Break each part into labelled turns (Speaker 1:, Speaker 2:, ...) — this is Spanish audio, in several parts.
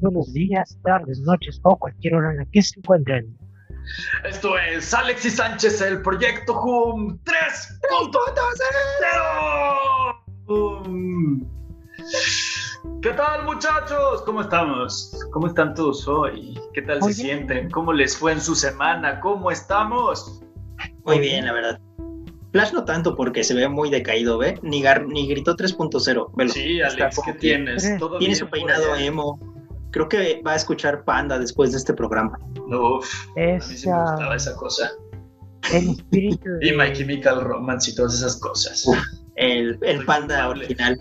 Speaker 1: buenos días, tardes, noches o cualquier hora en la que se encuentren.
Speaker 2: Esto es Alexis Sánchez, el proyecto HUM 3.0. ¿Qué tal muchachos? ¿Cómo estamos? ¿Cómo están todos hoy? ¿Qué tal
Speaker 1: Muy
Speaker 2: se
Speaker 1: bien.
Speaker 2: sienten? ¿Cómo les fue en su semana? ¿Cómo estamos?
Speaker 3: Muy bien, la verdad. Flash no tanto porque se ve muy decaído, ¿ve? Ni, gar- ni gritó 3.0. velo.
Speaker 2: Sí, Alex, ¿qué tienes? ¿Todo
Speaker 3: Tiene
Speaker 2: bien
Speaker 3: su peinado emo. Creo que va a escuchar Panda después de este programa.
Speaker 2: Uf, a mí sí me gustaba esa cosa.
Speaker 1: el espíritu
Speaker 2: Y My
Speaker 1: de,
Speaker 2: Chemical Romance y todas esas cosas.
Speaker 3: Uf. El, el Panda
Speaker 2: culpable.
Speaker 3: original.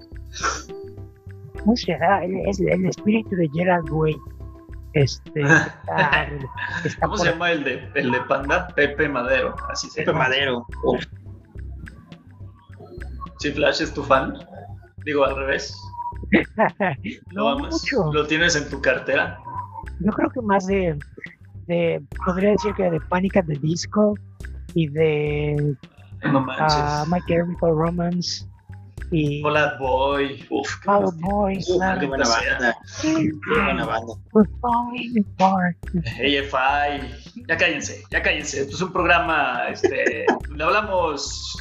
Speaker 1: ¿cómo será? El- Es el espíritu de Gerald Way. Este, está, está
Speaker 2: ¿Cómo se llama el de, el de Panda? Pepe Madero, así se
Speaker 3: Pepe
Speaker 2: llama.
Speaker 3: Madero. Uf.
Speaker 2: ¿Sí, Flash es tu fan? Digo, al revés. ¿Lo
Speaker 1: no
Speaker 2: amas?
Speaker 1: mucho.
Speaker 2: ¿Lo tienes en tu cartera?
Speaker 1: Yo creo que más de, de, podría decir que de Panic at the Disco y de
Speaker 2: No manches.
Speaker 1: ah, My Chemical Romance y
Speaker 2: Out Boy. Uf, qué
Speaker 1: Out Boy.
Speaker 3: Uf,
Speaker 1: claro.
Speaker 3: qué buena banda. Qué buena banda.
Speaker 2: AFI. Ya cállense, ya cállense. Esto es un programa, este, donde hablamos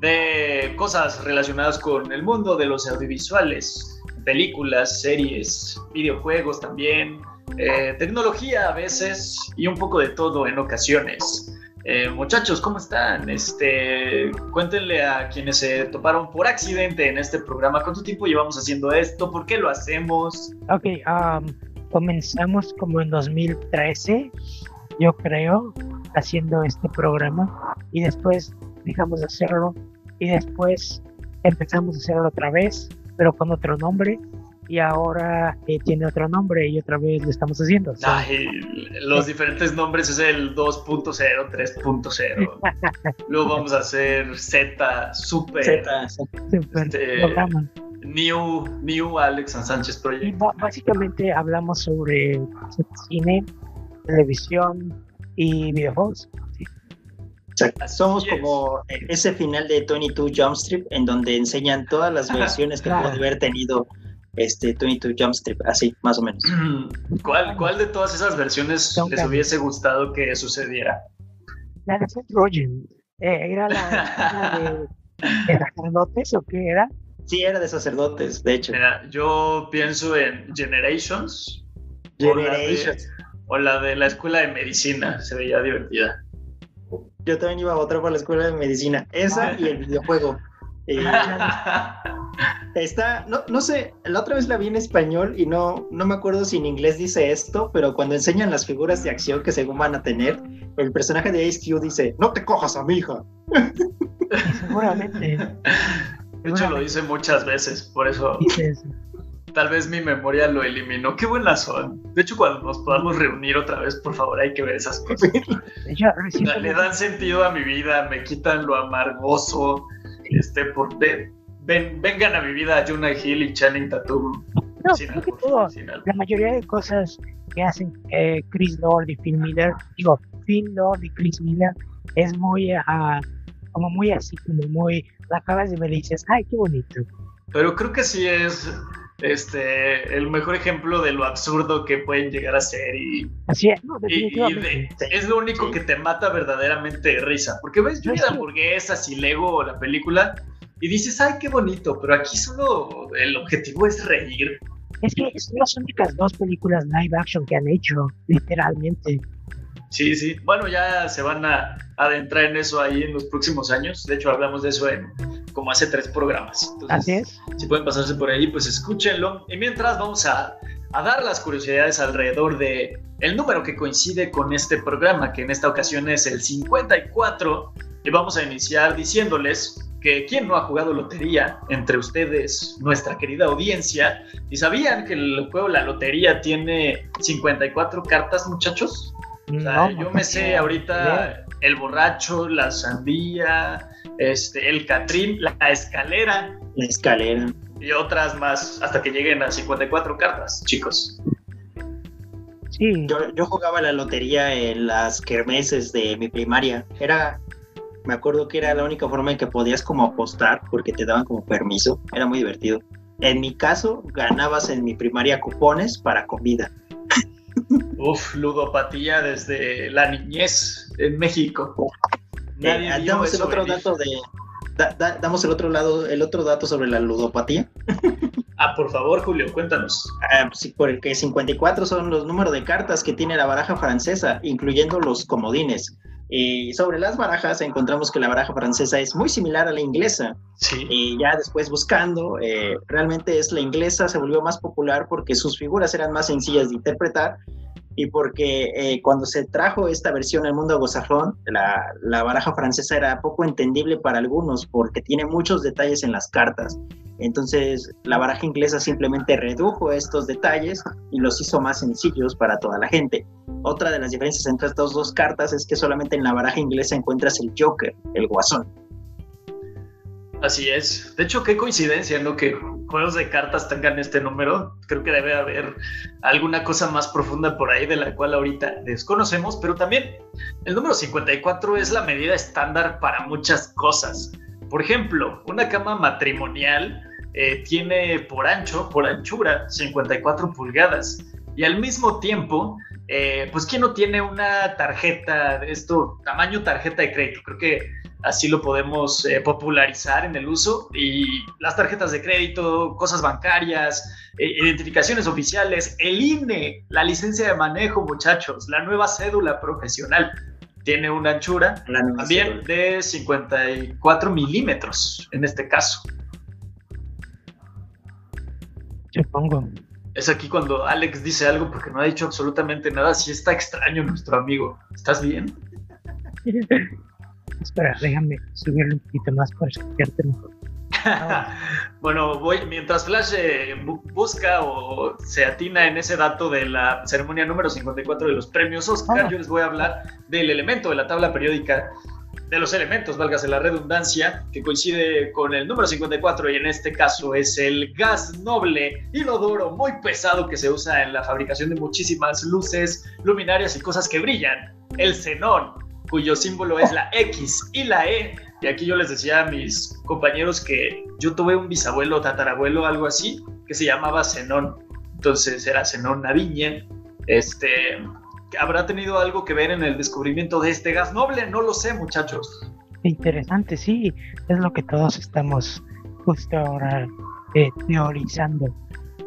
Speaker 2: de cosas relacionadas con el mundo de los audiovisuales, películas, series, videojuegos también, eh, tecnología a veces y un poco de todo en ocasiones. Eh, muchachos, ¿cómo están? Este, cuéntenle a quienes se toparon por accidente en este programa cuánto tiempo llevamos haciendo esto, por qué lo hacemos.
Speaker 1: Ok, um, comenzamos como en 2013, yo creo, haciendo este programa y después dejamos de hacerlo y después empezamos a hacerlo otra vez, pero con otro nombre y ahora eh, tiene otro nombre y otra vez lo estamos haciendo. So,
Speaker 2: Ay, los diferentes nombres es el 2.0, 3.0. Luego vamos a hacer Z, Super,
Speaker 3: Z.
Speaker 1: super
Speaker 2: este. New, New Alex and Sánchez Project.
Speaker 1: básicamente hablamos sobre cine, televisión y videojuegos.
Speaker 3: Exacto. Somos como ese final de 22 Jump Street en donde enseñan todas las versiones que
Speaker 1: Claro.
Speaker 3: puede haber tenido este 22 Jump Street, así, más o menos.
Speaker 2: ¿Cuál, ¿Cuál de todas esas versiones les hubiese gustado que sucediera?
Speaker 1: La de Seth Rogen, eh, ¿era la, la de, de sacerdotes o qué era?
Speaker 3: Sí, era de sacerdotes, de hecho.
Speaker 2: Mira, yo pienso en Generations o la, de,
Speaker 3: Generations.
Speaker 2: o la de la escuela de medicina, se veía divertida.
Speaker 3: Yo también iba a votar por la escuela de medicina. Esa y el videojuego. Eh, está, no, no sé, la otra vez la vi en español y no, no me acuerdo si en inglés dice esto, pero cuando enseñan las figuras de acción que según van a tener, el personaje de Ace Q dice, no te cojas a mi hija.
Speaker 1: Seguramente.
Speaker 2: De hecho, lo dice muchas veces, por eso
Speaker 1: Dices,
Speaker 2: Tal vez mi memoria lo eliminó. Qué buenas son. De hecho, cuando nos podamos reunir otra vez, por favor, hay que ver esas cosas. Le dan sentido a mi vida, me quitan lo amargoso. Este, por de- ven, vengan a mi vida Jonah Hill y Channing Tatum.
Speaker 1: No,
Speaker 2: Sin
Speaker 1: creo que
Speaker 2: albur,
Speaker 1: todo,
Speaker 2: sin
Speaker 1: la mayoría de cosas que hacen eh, Chris Lord y Phil Miller, digo, Phil Lord y Chris Miller, es muy, ah, como muy así, como muy, la acabas de ver y dices, ay, qué bonito.
Speaker 2: Pero creo que sí es este el mejor ejemplo de lo absurdo que pueden llegar a ser y,
Speaker 1: Así es, no,
Speaker 2: y- y
Speaker 1: definitivamente.
Speaker 2: de- es lo único
Speaker 3: Sí.
Speaker 2: que te mata verdaderamente de risa. Porque ves lluvia de hamburguesas y Lego la película y dices, ay, qué bonito, pero aquí solo el objetivo es reír.
Speaker 1: Es que son las únicas dos películas live action que han hecho, literalmente.
Speaker 2: Sí, sí. Bueno, ya se van a adentrar en eso ahí en los próximos años. De hecho, hablamos de eso en como hace tres programas. Entonces,
Speaker 1: Así es.
Speaker 2: si pueden pasarse por ahí, pues escúchenlo. Y mientras vamos a, a dar las curiosidades alrededor de el número que coincide con este programa, que en esta ocasión es el 54. Y vamos a iniciar diciéndoles que quien no ha jugado lotería entre ustedes, nuestra querida audiencia, y sabían que el juego La Lotería tiene 54 cartas, muchachos. O sea,
Speaker 1: No,
Speaker 2: yo
Speaker 1: no
Speaker 2: me sé ahorita el borracho, la sandía, este, el catrín, la escalera
Speaker 3: La escalera.
Speaker 2: y otras más hasta que lleguen a 54 cartas, chicos.
Speaker 1: Sí,
Speaker 3: Yo, yo jugaba la lotería en las kermeses de mi primaria. Era, me acuerdo que era la única forma en que podías como apostar porque te daban como permiso. Era muy divertido. En mi caso, ganabas en mi primaria cupones para comida.
Speaker 2: Uf, ludopatía desde la niñez en México.
Speaker 3: Nadie eh, damos el otro dato de damos el otro lado, el otro dato sobre la ludopatía.
Speaker 2: Ah, por favor, Julio, cuéntanos.
Speaker 3: Ah, sí, porque 54 son los números de cartas que tiene la baraja francesa, incluyendo los comodines. Y sobre las barajas encontramos que la baraja francesa es muy similar a la inglesa.
Speaker 2: Sí.
Speaker 3: Y ya después buscando, eh, realmente es la inglesa se volvió más popular porque sus figuras eran más sencillas de interpretar y porque eh, cuando se trajo esta versión al mundo anglosajon, la, la baraja francesa era poco entendible para algunos porque tiene muchos detalles en las cartas. Entonces, la baraja inglesa simplemente redujo estos detalles y los hizo más sencillos para toda la gente. Otra de las diferencias entre estas dos cartas es que solamente en la baraja inglesa encuentras el Joker, el guasón.
Speaker 2: Así es. De hecho, qué coincidencia, ¿no? Que juegos de cartas tengan este número. Creo que debe haber alguna cosa más profunda por ahí de la cual ahorita desconocemos, pero también el número 54 es la medida estándar para muchas cosas. Por ejemplo, una cama matrimonial eh, tiene por ancho, por anchura, 54 pulgadas. Y al mismo tiempo, eh, pues ¿quién no tiene una tarjeta de esto, tamaño tarjeta de crédito? Creo que así lo podemos eh, popularizar en el uso. Y las tarjetas de crédito, cosas bancarias, identificaciones oficiales, el INE, la licencia de manejo, muchachos, la nueva cédula profesional. Tiene una anchura también de 54 milímetros en este caso.
Speaker 1: Supongo.
Speaker 2: Es aquí cuando Alex dice algo porque no ha dicho absolutamente nada. Si está extraño nuestro amigo. ¿Estás bien?
Speaker 1: Espera, déjame subirle un poquito más para escucharte mejor.
Speaker 2: bueno, voy, mientras Flash eh, busca o se atina en ese dato de la ceremonia número 54 de los premios Oscar, ah. yo les voy a hablar del elemento de la tabla periódica de los elementos, válgase la redundancia, que coincide con el número 54 y en este caso es el gas noble inodoro muy pesado que se usa en la fabricación de muchísimas luces, luminarias y cosas que brillan, el xenón, cuyo símbolo es la X y la E. Y aquí yo les decía a mis compañeros que yo tuve un bisabuelo, tatarabuelo, algo así, que se llamaba Zenón. Entonces era Zenón Naviña. Este, habrá tenido algo que ver en el descubrimiento de este gas noble, no lo sé, muchachos.
Speaker 1: Interesante, sí, es lo que todos estamos justo ahora eh, teorizando.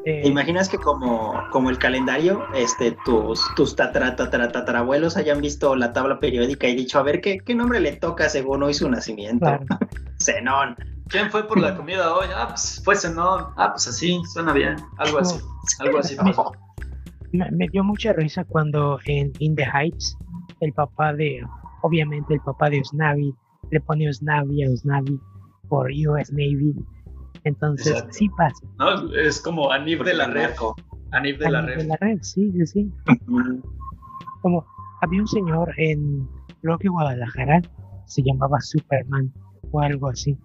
Speaker 3: Eh, imaginas que como, como el calendario, este, tus, tus tatara, tatarabuelos hayan visto la tabla periódica y dicho, a ver, ¿qué, qué nombre le toca según hoy su nacimiento? Zenón.
Speaker 2: ¿Quién fue por la comida hoy? Ah, pues fue Zenón. Ah, pues así, suena bien. Algo así. Algo así
Speaker 1: me, dio mucha risa cuando en In the Heights, el papá de, obviamente el papá de Osnavi, le pone Osnavi a Osnavi por US Navy. Entonces, sí pasa.
Speaker 2: No, es como Anib de la red. Anib de la red.
Speaker 1: De la red, sí, sí, sí. como había un señor en, creo que Guadalajara, se llamaba Superman o algo así.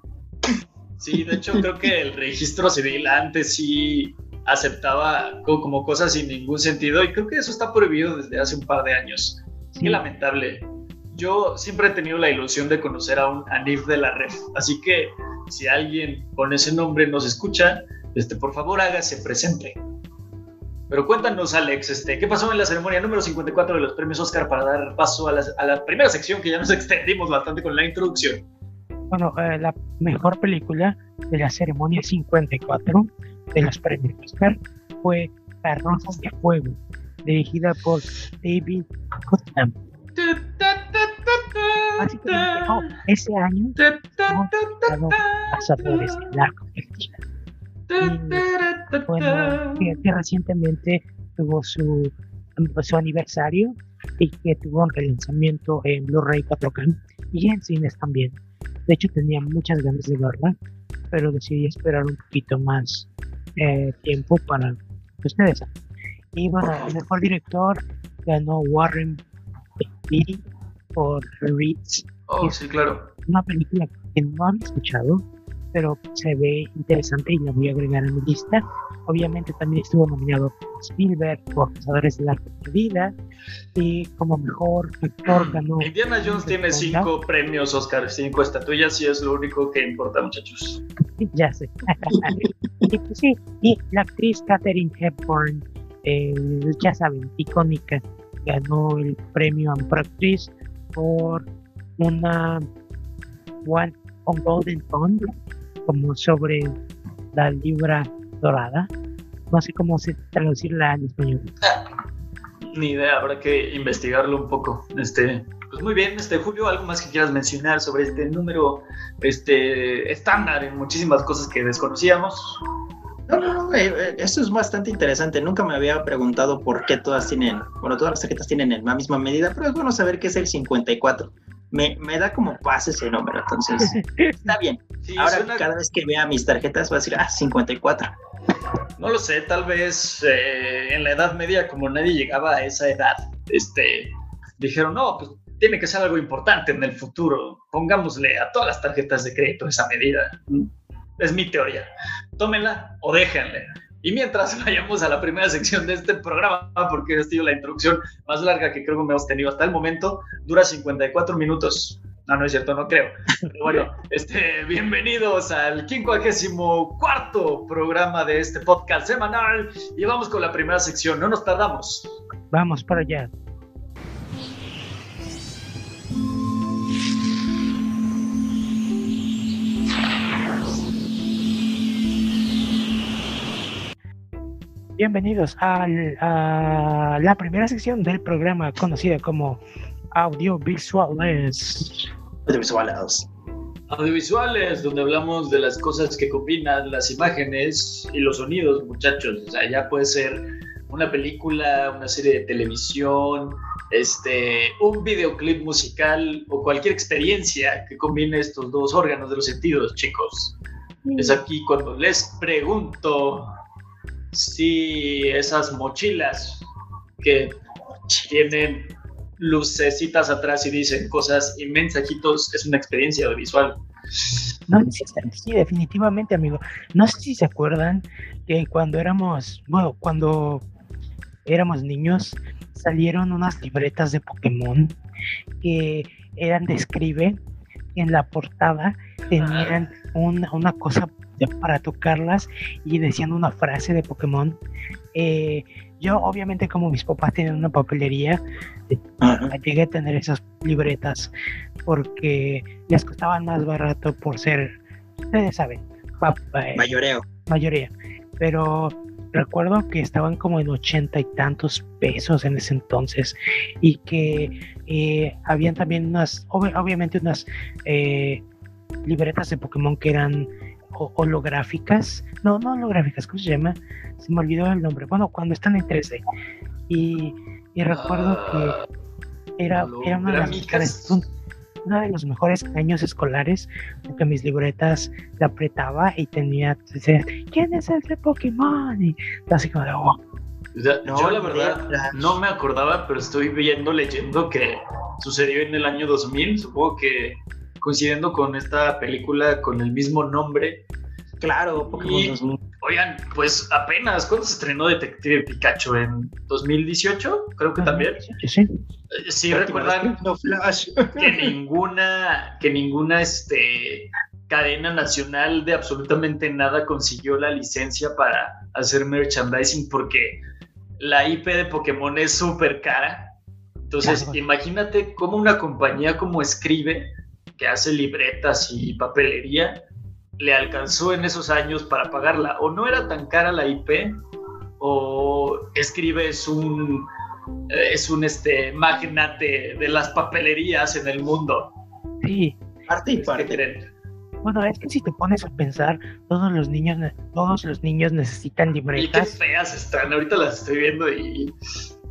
Speaker 2: Sí, de hecho creo que el registro civil antes sí aceptaba como cosas sin ningún sentido y creo que eso está prohibido desde hace un par de años. Qué lamentable. Yo siempre he tenido la ilusión de conocer a un Anif de la red, así que si alguien con ese nombre nos escucha, este, por favor hágase presente. Pero cuéntanos, Alex, este, ¿qué pasó en la ceremonia número 54 de los premios Oscar para dar paso a la, a la primera sección que ya nos extendimos bastante con la introducción?
Speaker 1: Bueno, eh, la mejor película de la ceremonia 54 de los premios Oscar fue Carrozas de Fuego, dirigida por David Putnam. Básicamente, oh, ese año hemos pasadores en la colectiva. Y bueno, que, recientemente tuvo su, su aniversario y que tuvo un relanzamiento en Blu-ray 4K y en cines también. De hecho, tenía muchas ganas de verla, pero decidí esperar un poquito más eh, tiempo para ustedes. Y bueno, el mejor director ganó Warren Beatty por Reeds.
Speaker 2: Oh, sí, claro.
Speaker 1: Una película que no han escuchado, pero se ve interesante y la voy a agregar a mi lista. Obviamente también estuvo nominado Spielberg por Cazadores de la Vida y como mejor actor ganó.
Speaker 2: Indiana Jones tiene cinco premios Oscar, cinco estatuillas y es lo único que importa, muchachos.
Speaker 1: ya sé. y, pues sí, y la actriz Katherine Hepburn eh, ya saben, icónica, ganó el premio Ampractriz por una One on Golden Pond, como sobre la libra dorada. No sé cómo se traducirla en español.
Speaker 2: Ni idea, habrá que investigarlo un poco. Este, pues muy bien, este Julio, algo más que quieras mencionar sobre este número este estándar en muchísimas cosas que desconocíamos.
Speaker 3: No, no, no, eh, eh, eso es bastante interesante. Nunca me había preguntado por qué todas tienen, bueno, todas las tarjetas tienen la misma medida, pero es bueno saber que es el 54. Me, me da como paz ese número, entonces está bien. Ahora cada vez que vea mis tarjetas va a decir, ah, 54.
Speaker 2: No lo sé, tal vez eh, en la Edad Media, como nadie llegaba a esa edad, este, dijeron, no, pues tiene que ser algo importante en el futuro. Pongámosle a todas las tarjetas de crédito esa medida. Es mi teoría. Tómenla o déjenle. Y mientras vayamos a la primera sección de este programa, porque ha sido la introducción más larga que creo que hemos tenido hasta el momento, dura 54 minutos. No, no es cierto, no creo. Pero bueno, este, bienvenidos al 54 programa de este podcast semanal. Y vamos con la primera sección, no nos tardamos.
Speaker 1: Vamos para allá. Bienvenidos a la primera sección del programa conocida como Audiovisuales.
Speaker 3: Audiovisuales.
Speaker 2: Audiovisuales, donde hablamos de las cosas que combinan las imágenes y los sonidos, muchachos. O sea, ya puede ser una película, una serie de televisión, este, un videoclip musical o cualquier experiencia que combine estos dos órganos de los sentidos, chicos. Es aquí cuando les pregunto si esas mochilas que tienen lucecitas atrás y dicen cosas y mensajitos es una experiencia audiovisual.
Speaker 1: No, sí, definitivamente, amigo. No sé si se acuerdan que cuando éramos, bueno, cuando éramos niños, salieron unas libretas de Pokémon que eran de escribe. En la portada tenían una, una cosa para tocarlas y decían una frase de Pokémon. Eh, yo obviamente como mis papás tienen una papelería, eh, llegué a tener esas libretas porque les costaban más barato por ser, ustedes saben,
Speaker 3: eh, mayoreo.
Speaker 1: Mayoría. Pero recuerdo que estaban como en ochenta y tantos pesos en ese entonces y que habían también unas, obviamente unas libretas de Pokémon que eran holográficas, no, no holográficas, ¿cómo se llama? Se me olvidó el nombre. Bueno, cuando están en 3D. Y, recuerdo
Speaker 2: ah,
Speaker 1: que era, era una, de las mejores, uno de los mejores años escolares, porque mis libretas la apretaba y tenía, ¿quién es el de Pokémon? Y así como de, oh.
Speaker 2: yo la verdad no me acordaba, pero estoy viendo, leyendo que sucedió en el año 2000, supongo que coincidiendo con esta película con el mismo nombre.
Speaker 3: Claro, Pokémon
Speaker 2: Oigan, pues apenas, ¿cuándo se estrenó Detective Pikachu? ¿En 2018? Creo que también.
Speaker 1: Sí. Eh,
Speaker 2: sí, recuerdan que ninguna, que ninguna este, cadena nacional de absolutamente nada consiguió la licencia para hacer merchandising porque la IP de Pokémon es súper cara. Entonces, imagínate cómo una compañía como Escribe que hace libretas y papelería, le alcanzó en esos años para pagarla. O no era tan cara la IP, o escribe es un, eh, es un este, magnate de las papelerías en el mundo.
Speaker 1: Sí.
Speaker 3: Parte y parte.
Speaker 1: Bueno, es que si te pones a pensar, todos los niños, todos los niños necesitan libretas.
Speaker 2: Y qué feas están, ahorita las estoy viendo y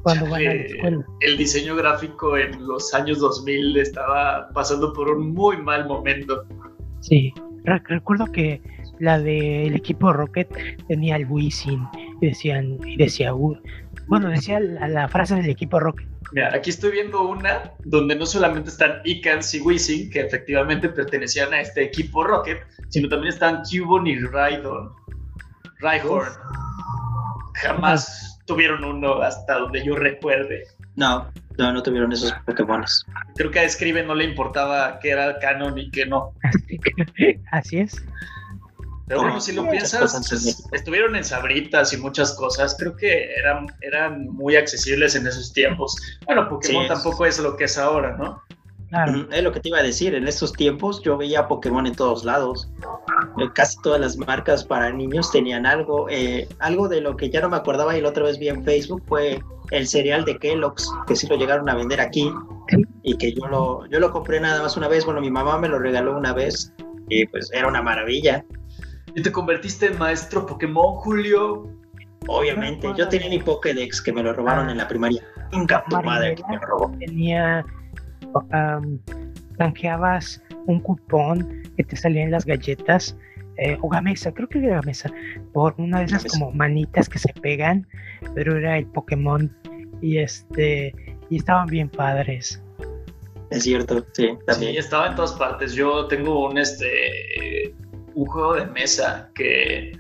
Speaker 1: cuando van a la escuela.
Speaker 2: El diseño gráfico en los años 2000 estaba pasando por un muy mal momento.
Speaker 1: Sí, recuerdo que la del equipo Rocket tenía el Wisin y decían y decía bueno decía la, frase del equipo Rocket
Speaker 2: Mira, aquí estoy viendo una donde no solamente están Icans y Wisin, que efectivamente pertenecían a este equipo Rocket, sino también están Cubon y Raidon. Raihorn. Jamás tuvieron uno hasta donde yo recuerde.
Speaker 3: No, no, no tuvieron esos Pokémon.
Speaker 2: Creo que a Escribe no le importaba que era canon y que no.
Speaker 1: Así es.
Speaker 2: Pero bueno, si lo piensas, estuvieron en Sabritas y muchas cosas. Creo que eran, eran muy accesibles en esos tiempos. Bueno, Pokémon tampoco es lo que es ahora, ¿no?
Speaker 3: Claro. Es lo que te iba a decir, en estos tiempos yo veía Pokémon en todos lados. Eh, casi todas las marcas para niños tenían algo. Eh, algo de lo que ya no me acordaba y la otra vez vi en Facebook fue el cereal de Kellogg's, que sí lo llegaron a vender aquí y que yo lo, yo lo compré nada más una vez. Bueno, mi mamá me lo regaló una vez y pues era una maravilla.
Speaker 2: ¿Y te convertiste en maestro Pokémon, Julio?
Speaker 3: Obviamente, yo tenía mi Pokédex que me lo robaron en la primaria. Nunca tu madre que me lo robó.
Speaker 1: Tenía um, canjeabas un cupón que te salían las galletas eh, o Gamesa, creo que era Gamesa, por una de esas como manitas que se pegan, pero era el Pokémon y este y estaban bien padres.
Speaker 3: Es cierto, sí, también.
Speaker 2: Sí, estaba en todas partes. Yo tengo un este un juego de mesa que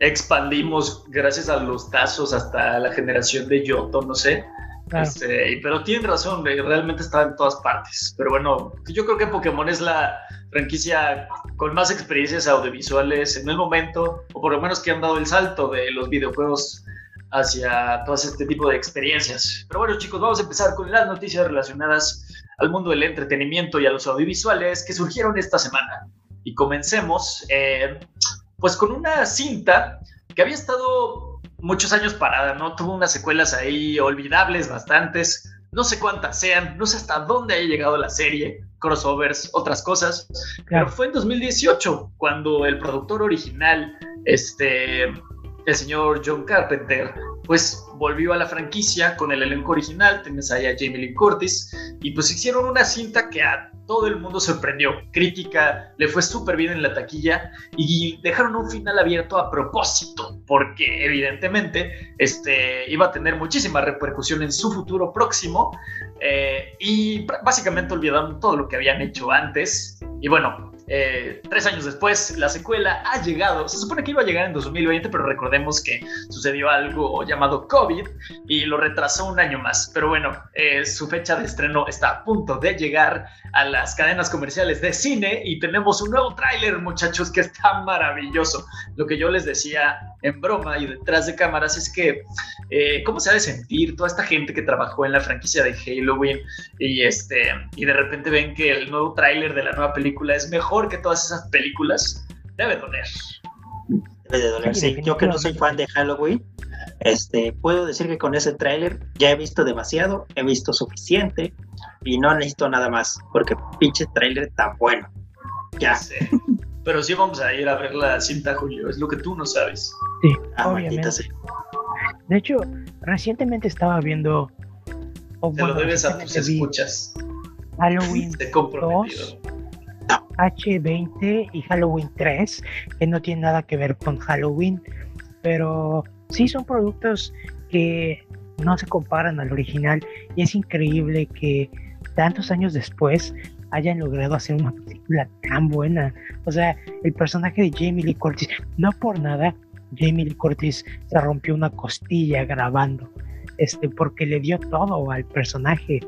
Speaker 2: expandimos gracias a los tazos hasta la generación de Yoto, no sé. Este, pero tienen razón, realmente estaba en todas partes. Pero bueno, yo creo que Pokémon es la franquicia con más experiencias audiovisuales en el momento, o por lo menos que han dado el salto de los videojuegos hacia todo este tipo de experiencias. Pero bueno, chicos, vamos a empezar con las noticias relacionadas al mundo del entretenimiento y a los audiovisuales que surgieron esta semana. Y comencemos, eh, pues con una cinta que había estado muchos años parada, ¿no? Tuvo unas secuelas ahí olvidables, bastantes. No sé cuántas sean, no sé hasta dónde haya llegado la serie, crossovers, otras cosas. Pero fue en 2018 cuando el productor original, este, el señor John Carpenter, pues volvió a la franquicia con el elenco original, tenés ahí a Jamie Lee Curtis, y pues hicieron una cinta que a todo el mundo sorprendió. Crítica, le fue súper bien en la taquilla y dejaron un final abierto a propósito, porque evidentemente este, iba a tener muchísima repercusión en su futuro próximo eh, y básicamente olvidaron todo lo que habían hecho antes. Y bueno, eh, tres años después, la secuela ha llegado. Se supone que iba a llegar en 2020, pero recordemos que sucedió algo llamado COVID y lo retrasó un año más. Pero bueno, eh, su fecha de estreno está a punto de llegar a las cadenas comerciales de cine y tenemos un nuevo tráiler, muchachos, que está maravilloso. Lo que yo les decía en broma y detrás de cámaras es que eh, cómo se ha de sentir toda esta gente que trabajó en la franquicia de Halloween y este y de repente ven que el nuevo tráiler de la nueva película es mejor que todas esas películas, debe doler.
Speaker 3: Debe de doler, sí. Yo que no soy fan de Halloween, este, puedo decir que con ese tráiler ya he visto demasiado, he visto suficiente y no necesito nada más, porque pinche tráiler tan bueno. Ya.
Speaker 2: sé. Pero sí vamos a ir a ver la cinta, Julio, es lo que tú no sabes.
Speaker 1: Sí, ah, obviamente. De hecho, recientemente estaba viendo...
Speaker 2: Te lo debes a tus escuchas.
Speaker 1: Halloween 2 H20 y Halloween 3, que no tiene nada que ver con Halloween, pero sí son productos que no se comparan al original y es increíble que tantos años después hayan logrado hacer una película tan buena. O sea, el personaje de Jamie Lee Curtis, no por nada, Jamie Lee Curtis se rompió una costilla grabando, este, porque le dio todo al personaje.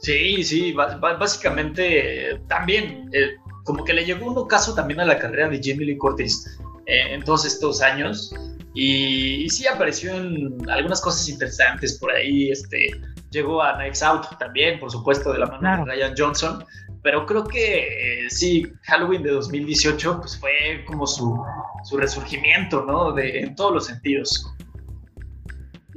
Speaker 2: Sí, sí, básicamente también, eh, como que le llegó un ocaso también a la carrera de Jamie Lee Curtis eh, en todos estos años. Y, sí apareció en algunas cosas interesantes por ahí. Este, llegó a Knives Out también, por supuesto, de la mano de Ryan Johnson. Pero creo que eh, sí, Halloween de 2018 pues fue como su, su resurgimiento, ¿no? De, en todos los sentidos.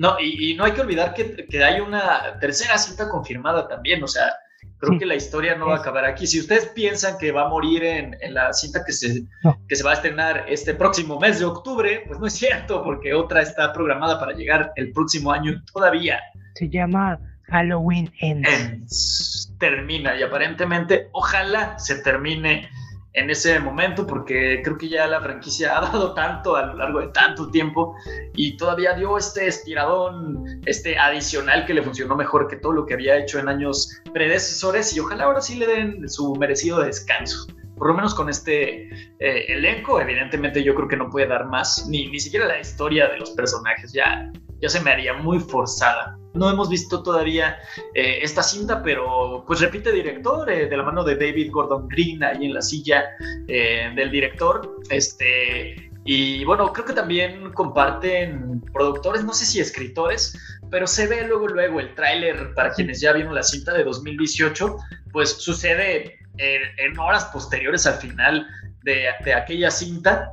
Speaker 2: No, y, no hay que olvidar que, que, hay una tercera cinta confirmada también, o sea, creo que la historia no va a acabar aquí. Si ustedes piensan que va a morir en, en la cinta que se, que se va a estrenar este próximo mes de octubre, pues no es cierto, porque otra está programada para llegar el próximo año todavía.
Speaker 1: Se llama Halloween Ends.
Speaker 2: Ends. Termina y aparentemente, ojalá se termine en ese momento, porque creo que ya la franquicia ha dado tanto a lo largo de tanto tiempo y todavía dio este estiradón, este adicional que le funcionó mejor que todo lo que había hecho en años predecesores y ojalá ahora sí le den su merecido descanso. Por lo menos con este eh, elenco, evidentemente yo creo que no puede dar más, ni, ni siquiera la historia de los personajes, ya, ya se me haría muy forzada. No hemos visto todavía eh, esta cinta, pero pues repite director eh, de la mano de David Gordon Green ahí en la silla eh, del director. Este, y bueno, creo que también comparten productores, no sé si escritores, pero se ve luego, luego el tráiler para quienes ya vieron la cinta de 2018, pues sucede en, horas posteriores al final de, de aquella cinta.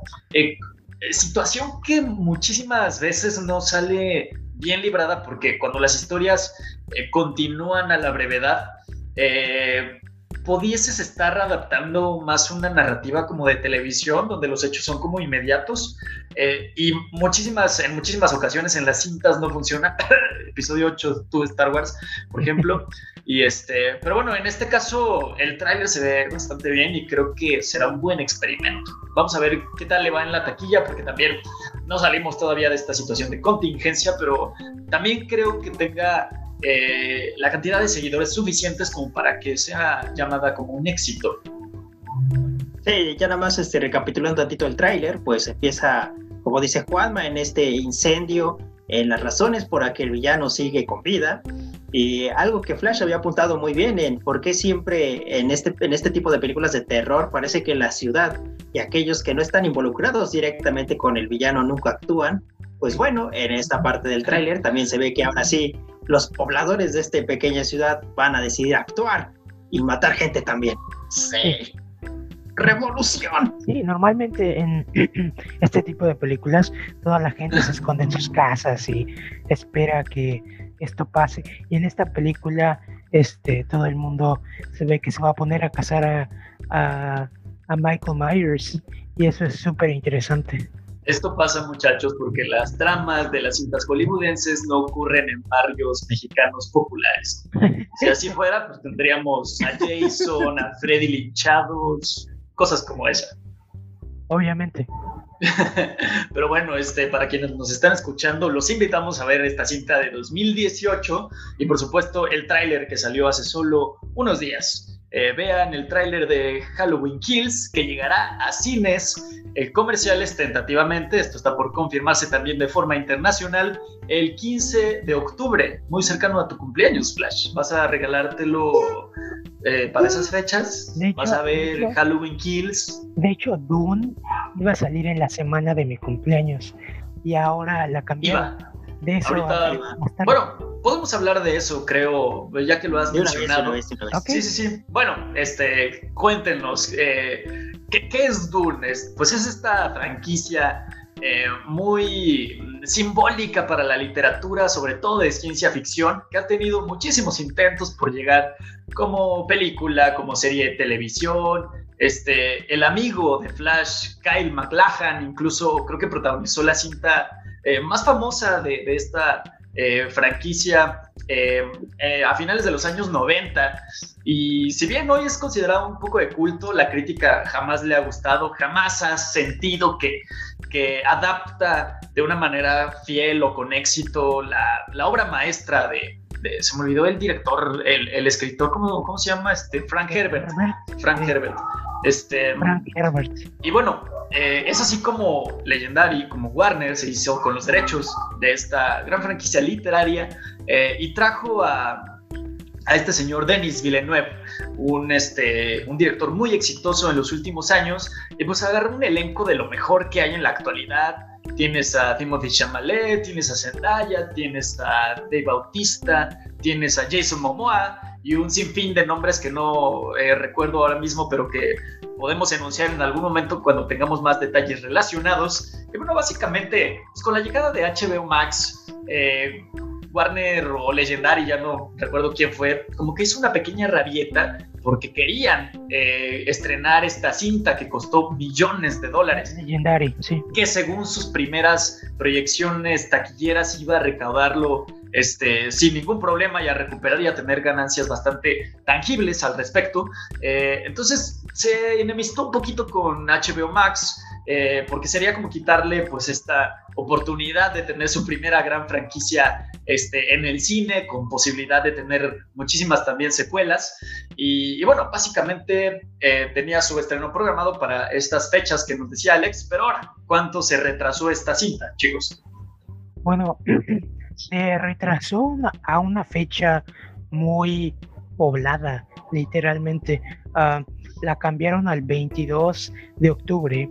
Speaker 2: situación que muchísimas veces no sale bien librada porque cuando las historias eh, continúan a la brevedad, eh, pudieses estar adaptando más una narrativa como de televisión, donde los hechos son como inmediatos eh, y muchísimas, en muchísimas ocasiones en las cintas no funciona. Episodio 8, tú Star Wars, por ejemplo. y este, pero bueno, en este caso el tráiler se ve bastante bien y creo que será un buen experimento. Vamos a ver qué tal le va en la taquilla, porque también no salimos todavía de esta situación de contingencia, pero también creo que tenga eh, la cantidad de seguidores suficientes como para que sea llamada como un éxito.
Speaker 3: Sí, ya nada más este, recapitulando un tantito el tráiler, pues empieza, como dice Juanma, en este incendio, en las razones por las que el villano sigue con vida, y algo que Flash había apuntado muy bien en por qué siempre en este, en este tipo de películas de terror parece que la ciudad y aquellos que no están involucrados directamente con el villano nunca actúan. Pues bueno, en esta parte del tráiler también se ve que ahora sí los pobladores de esta pequeña ciudad van a decidir actuar y matar gente también. Sí. Revolución.
Speaker 1: Sí, normalmente en este tipo de películas toda la gente se esconde en sus casas y espera que esto pase. Y en esta película, este, todo el mundo se ve que se va a poner a cazar a, a, Michael Myers. Y eso es súper interesante.
Speaker 2: Esto pasa, muchachos, porque las tramas de las cintas hollywoodenses no ocurren en barrios mexicanos populares. Si así fuera, pues tendríamos a Jason, a Freddy linchados, cosas como esa.
Speaker 1: Obviamente.
Speaker 2: Pero bueno, este, para quienes nos están escuchando, los invitamos a ver esta cinta de 2018 y por supuesto el tráiler que salió hace solo unos días. Eh, vean el tráiler de Halloween Kills que llegará a cines eh, comerciales tentativamente, esto está por confirmarse también de forma internacional, el 15 de octubre, muy cercano a tu cumpleaños, Flash. ¿Vas a regalártelo eh, para esas fechas? ¿Vas a ver Halloween Kills?
Speaker 1: De hecho, Dune iba a salir en la semana de mi cumpleaños y ahora la cambiaron. De eso.
Speaker 2: bueno, podemos hablar de eso, creo, ya que lo has mencionado. Sí, sí, sí. Bueno, este, cuéntenos, eh, ¿qué, es Dune? Pues es esta franquicia eh, muy simbólica para la literatura, sobre todo de ciencia ficción, que ha tenido muchísimos intentos por llegar como película, como serie de televisión. Este, el amigo de Flash, Kyle MacLachlan, incluso creo que protagonizó la cinta eh, más famosa de, de esta eh, franquicia eh, eh, a finales de los años 90. Y si bien hoy es considerado un poco de culto, la crítica jamás le ha gustado, jamás ha sentido que, que adapta de una manera fiel o con éxito la, la obra maestra de, se me olvidó el director, el, el escritor, ¿cómo, ¿cómo, se llama? Este, Frank Herbert. Frank Herbert. Este,
Speaker 1: Frank Herbert.
Speaker 2: Y bueno, eh, es así como Legendary, como Warner se hizo con los derechos de esta gran franquicia literaria eh, y trajo a, a, este señor Denis Villeneuve, un, este, un director muy exitoso en los últimos años, y pues agarró un elenco de lo mejor que hay en la actualidad. Tienes a Timothy Chalamet, tienes a Zendaya, tienes a Dave Bautista, tienes a Jason Momoa y un sinfín de nombres que no eh, recuerdo ahora mismo, pero que podemos enunciar en algún momento cuando tengamos más detalles relacionados. Y bueno, básicamente, pues con la llegada de HBO Max, eh, Warner o Legendary, ya no recuerdo quién fue, como que hizo una pequeña rabieta porque querían eh, estrenar esta cinta que costó millones de dólares.
Speaker 1: Legendary, sí.
Speaker 2: Que según sus primeras proyecciones taquilleras iba a recaudarlo este, sin ningún problema y a recuperar y a tener ganancias bastante tangibles al respecto. Eh, entonces se enemistó un poquito con HBO Max. Eh, porque sería como quitarle pues esta oportunidad de tener su primera gran franquicia este, en el cine, con posibilidad de tener muchísimas también secuelas. Y, bueno, básicamente eh, tenía su estreno programado para estas fechas que nos decía Alex, pero ahora, ¿cuánto se retrasó esta cinta, chicos?
Speaker 1: Bueno, se retrasó a una fecha muy poblada, literalmente. Ah, la cambiaron al 22 de octubre,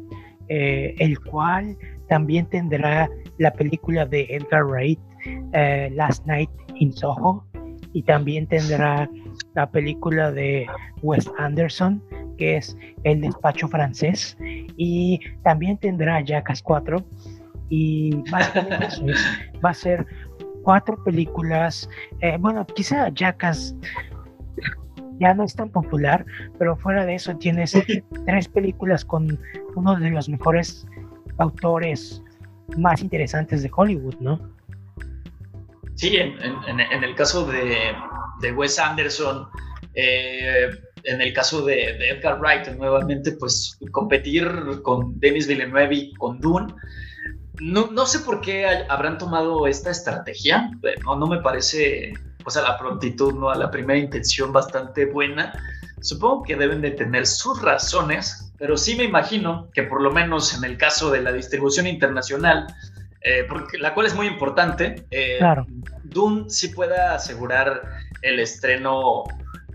Speaker 1: eh, el cual también tendrá la película de Edgar Wright, eh, Last Night in Soho, y también tendrá la película de Wes Anderson, que es El despacho francés, y también tendrá Jackass 4, y va a ser cuatro películas, eh, bueno, quizá Jackass ya no es tan popular, pero fuera de eso tienes tres películas con uno de los mejores autores más interesantes de Hollywood, ¿no?
Speaker 2: Sí, en, el caso de, Wes Anderson, eh, en el caso de, Edgar Wright, nuevamente, pues competir con Denis Villeneuve y con Dune. No, no sé por qué habrán tomado esta estrategia, no, no me parece pues a la prontitud, ¿no? A la primera intención bastante buena. Supongo que deben de tener sus razones, pero sí me imagino que por lo menos en el caso de la distribución internacional, eh, porque la cual es muy importante, eh, claro. Dune sí pueda asegurar el estreno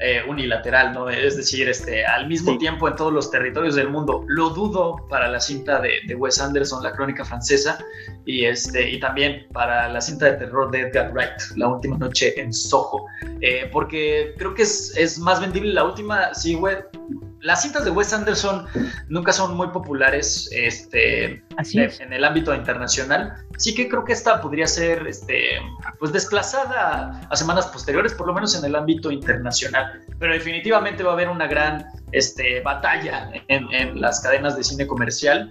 Speaker 2: eh, unilateral, ¿no? Es decir, este, al mismo tiempo en todos los territorios del mundo. Lo dudo para la cinta de, Wes Anderson, La Crónica Francesa, y, este, y también para la cinta de terror de Edgar Wright, La Última Noche en Soho, eh, porque creo que es, es, más vendible la última, sí, güey, las cintas de Wes Anderson nunca son muy populares este, en el ámbito internacional. Sí que creo que esta podría ser este, pues desplazada a semanas posteriores, por lo menos en el ámbito internacional. Pero definitivamente va a haber una gran este, batalla en, en las cadenas de cine comercial.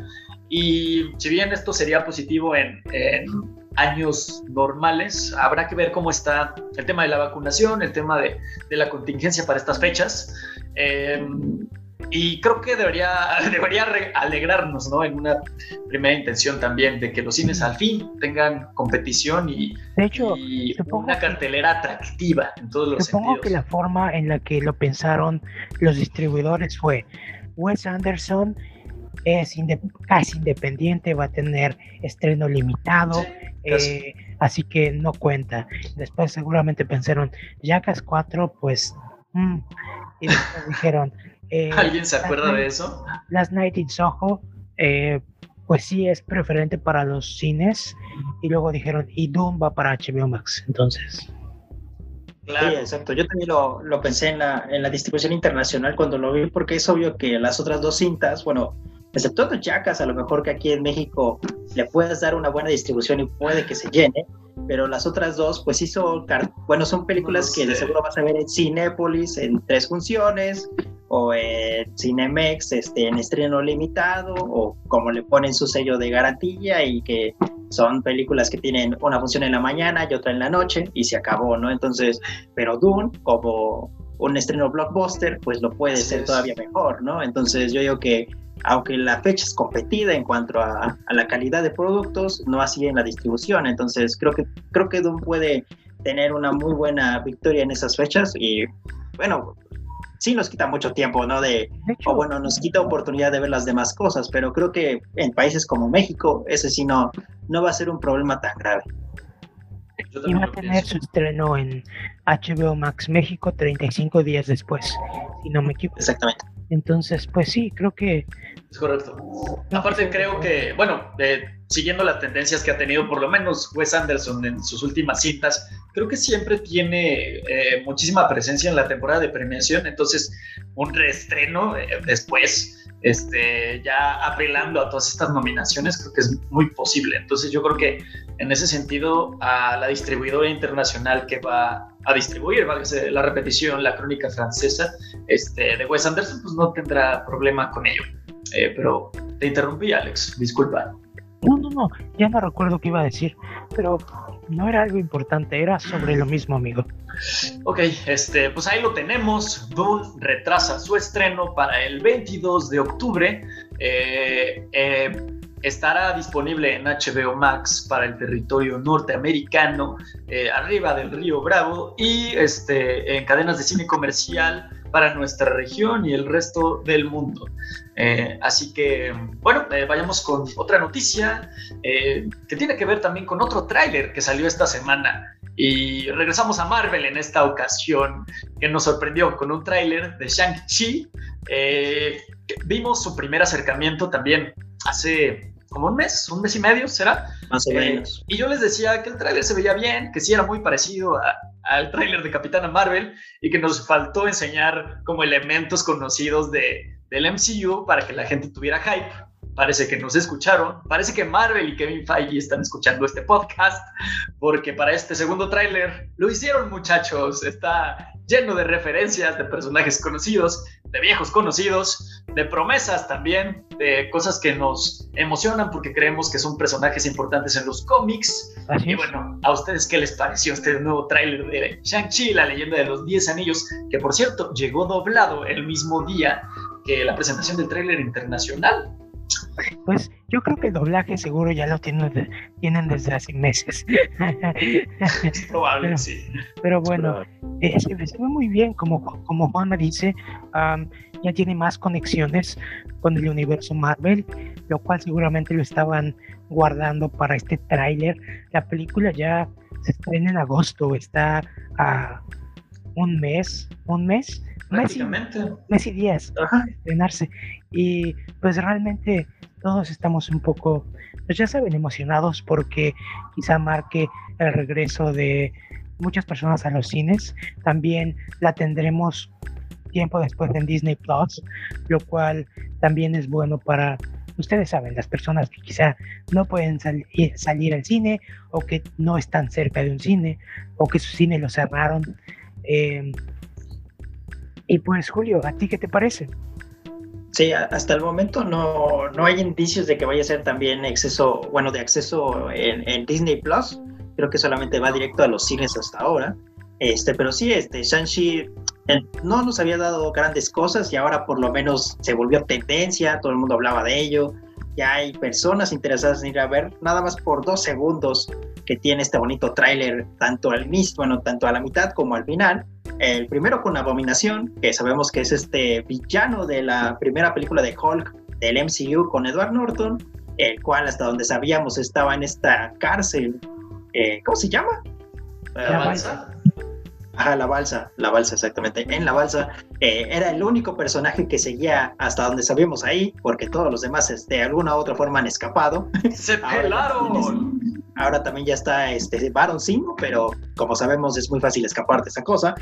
Speaker 2: Y si bien esto sería positivo en, años normales, habrá que ver cómo está el tema de la vacunación, el tema de, de la contingencia para estas fechas. Eh, y creo que debería, debería alegrarnos, ¿no? En una primera intención también de que los cines al fin tengan competición y,
Speaker 1: de hecho,
Speaker 2: una cartelera atractiva en todos los
Speaker 1: supongo que la forma en la que lo pensaron los distribuidores fue Wes Anderson es casi independiente, va a tener estreno limitado, eh, así que no cuenta. Después seguramente pensaron, Jackass 4, pues... Mm", y después dijeron,
Speaker 2: eh, ¿Alguien se acuerda de eso?
Speaker 1: Last Night in Soho, eh, pues sí es preferente para los cines. Y luego dijeron, y Doom va para HBO Max. Entonces.
Speaker 3: Claro. Sí, exacto. Yo también lo, lo pensé en la, en la, distribución internacional cuando lo vi, porque es obvio que las otras dos cintas, bueno, excepto Jackas, a lo mejor que aquí en México le puedes dar una buena distribución y puede que se llene, pero las otras dos, pues sí son, bueno, son películas que de seguro vas a ver en Cinépolis en tres funciones, o en Cinemex este, en estreno limitado o como le ponen su sello de garantía y que son películas que tienen una función en la mañana y otra en la noche y se acabó, ¿no? Entonces, pero Dune como un estreno blockbuster, pues lo puede ser todavía mejor, ¿no? Entonces yo digo que aunque la fecha es competida en cuanto a, a, la calidad de productos, no así en la distribución. Entonces creo que creo que Dune puede tener una muy buena victoria en esas fechas y bueno, sí nos quita mucho tiempo, ¿no? De, o bueno, nos quita oportunidad de ver las demás cosas, pero creo que en países como México, ese sí no, no va a ser un problema tan grave.
Speaker 1: Y va a tener su estreno en HBO Max México 35 días después, si no me equivoco.
Speaker 3: Exactamente.
Speaker 1: Entonces, pues sí, creo que...
Speaker 2: Correcto. Aparte creo que, bueno, eh, siguiendo las tendencias que ha tenido por lo menos Wes Anderson en sus últimas cintas, creo que siempre tiene eh, muchísima presencia en la temporada de premiación, entonces un reestreno eh, después, este, ya apelando a todas estas nominaciones, creo que es muy posible. Entonces yo creo que en ese sentido a la distribuidora internacional que va a distribuir, la repetición, la crónica francesa este, de Wes Anderson, pues no tendrá problema con ello. Eh, pero te interrumpí, Alex, disculpa.
Speaker 1: No, no, no, ya no recuerdo qué iba a decir, pero no era algo importante, era sobre lo mismo, amigo.
Speaker 2: Ok, este, pues ahí lo tenemos. Dune retrasa su estreno para el 22 de octubre. Eh, eh, estará disponible en HBO Max para el territorio norteamericano, eh, arriba del río Bravo, y este, en cadenas de cine comercial para nuestra región y el resto del mundo. Eh, así que, bueno, eh, vayamos con otra noticia eh, que tiene que ver también con otro tráiler que salió esta semana. Y regresamos a Marvel en esta ocasión, que nos sorprendió con un tráiler de Shang-Chi. vimos su primer acercamiento también hace como un mes, un mes y medio, ¿será?
Speaker 3: Más o menos.
Speaker 2: Y yo les decía que el tráiler se veía bien, que sí era muy parecido al tráiler de Capitana Marvel y que nos faltó enseñar como elementos conocidos de, del MCU para que la gente tuviera hype. Parece que nos escucharon. Parece que Marvel y Kevin Feige están escuchando este podcast porque para este segundo tráiler lo hicieron muchachos. Está lleno de referencias de personajes conocidos, de viejos conocidos, de promesas también, de cosas que nos emocionan porque creemos que son personajes importantes en los cómics. y bueno, ¿a ustedes qué les pareció este nuevo tráiler de Shang-Chi, la leyenda de los 10 anillos, que por cierto llegó doblado el mismo día que la presentación del tráiler internacional?
Speaker 1: Pues yo creo que el doblaje seguro ya lo tienen, tienen desde hace meses.
Speaker 2: Es probable,
Speaker 1: pero,
Speaker 2: sí.
Speaker 1: Pero bueno, eh, se, ve muy bien, como, como Juana dice, ya tiene más conexiones con el universo Marvel, lo cual seguramente lo estaban guardando para este tráiler. La película ya se estrena en agosto, está a un mes, un mes
Speaker 2: Prácticamente.
Speaker 1: Mes y días estrenarse. Y pues realmente todos estamos un poco, pues ya saben, emocionados porque quizá marque el regreso de muchas personas a los cines. También la tendremos tiempo después en Disney Plus, lo cual también es bueno para, ustedes saben, las personas que quizá no pueden salir al cine o que no están cerca de un cine o que su cine lo cerraron. Eh, y pues Julio, ¿a ti qué te parece?
Speaker 3: Sí, hasta el momento no, no hay indicios de que vaya a ser también exceso, bueno, de acceso en, Disney Plus. Creo que solamente va directo a los cines hasta ahora. Este, pero sí, este, Shang-Chi no nos había dado grandes cosas y ahora por lo menos se volvió tendencia, todo el mundo hablaba de ello. Ya hay personas interesadas en ir a ver, nada más por dos segundos que tiene este bonito tráiler, tanto al inicio, bueno, tanto a la mitad como al final el primero con Abominación, que sabemos que es este villano de la primera película de Hulk del MCU con Edward Norton, el cual hasta donde sabíamos estaba en esta cárcel. Eh, ¿Cómo se llama?
Speaker 2: La balsa.
Speaker 3: Ajá, la balsa, la balsa exactamente. En la balsa eh, era el único personaje que seguía hasta donde sabíamos ahí, porque todos los demás este, de alguna u otra forma han escapado.
Speaker 2: ¡Se pelaron!
Speaker 3: Ahora también ya está este Baron 5, pero como sabemos es muy fácil escapar de esa cosa.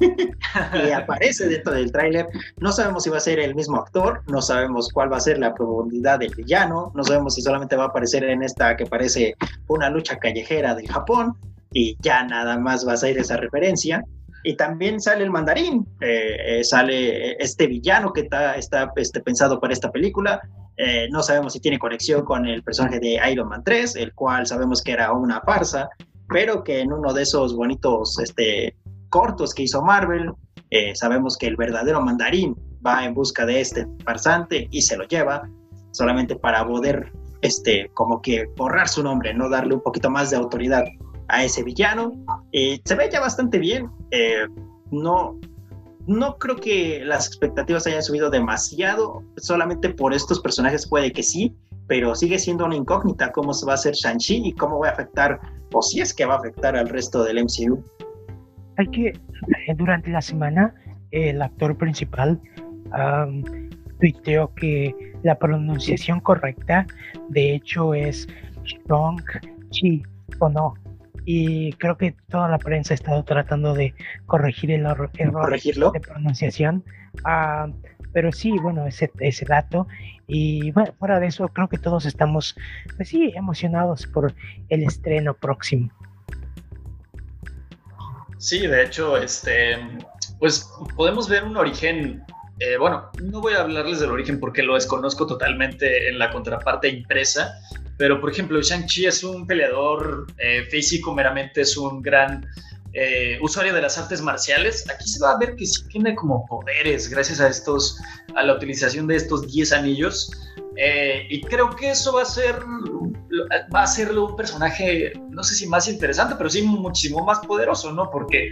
Speaker 3: y aparece dentro del tráiler. No sabemos si va a ser el mismo actor, no sabemos cuál va a ser la profundidad del villano, no sabemos si solamente va a aparecer en esta que parece una lucha callejera del Japón y ya nada más va a ser esa referencia. Y también sale el mandarín, eh, eh, sale este villano que está, está este, pensado para esta película, eh, no sabemos si tiene conexión con el personaje de Iron Man 3, el cual sabemos que era una farsa, pero que en uno de esos bonitos este, cortos que hizo Marvel, eh, sabemos que el verdadero mandarín va en busca de este farsante y se lo lleva solamente para poder este, como que borrar su nombre, no darle un poquito más de autoridad a ese villano. Eh, se ve ya bastante bien. no, no creo que las expectativas hayan subido demasiado, solamente por estos personajes puede que sí, pero sigue siendo una incógnita cómo se va a hacer Shang-Chi y cómo va a afectar, o si es que va a afectar al resto del MCU.
Speaker 1: Hay que, eh, durante la semana, el actor principal tuiteó que la pronunciación correcta, de hecho, es Shang-Chi, o no, y creo que toda la prensa ha estado tratando de corregir el error de pronunciación. Ah, pero sí, bueno, ese, ese dato. Y bueno, fuera de eso, creo que todos estamos, pues sí, emocionados por el estreno próximo.
Speaker 2: Sí, de hecho, este, pues podemos ver un origen eh, bueno, no voy a hablarles del origen porque lo desconozco totalmente en la contraparte impresa, pero por ejemplo, Shang-Chi es un peleador eh, físico, meramente es un gran eh, usuario de las artes marciales. Aquí se va a ver que sí tiene como poderes gracias a estos, a la utilización de estos 10 anillos. y creo que eso va a ser va a ser un personaje, no sé si más interesante, pero sí muchísimo más poderoso, ¿no? Porque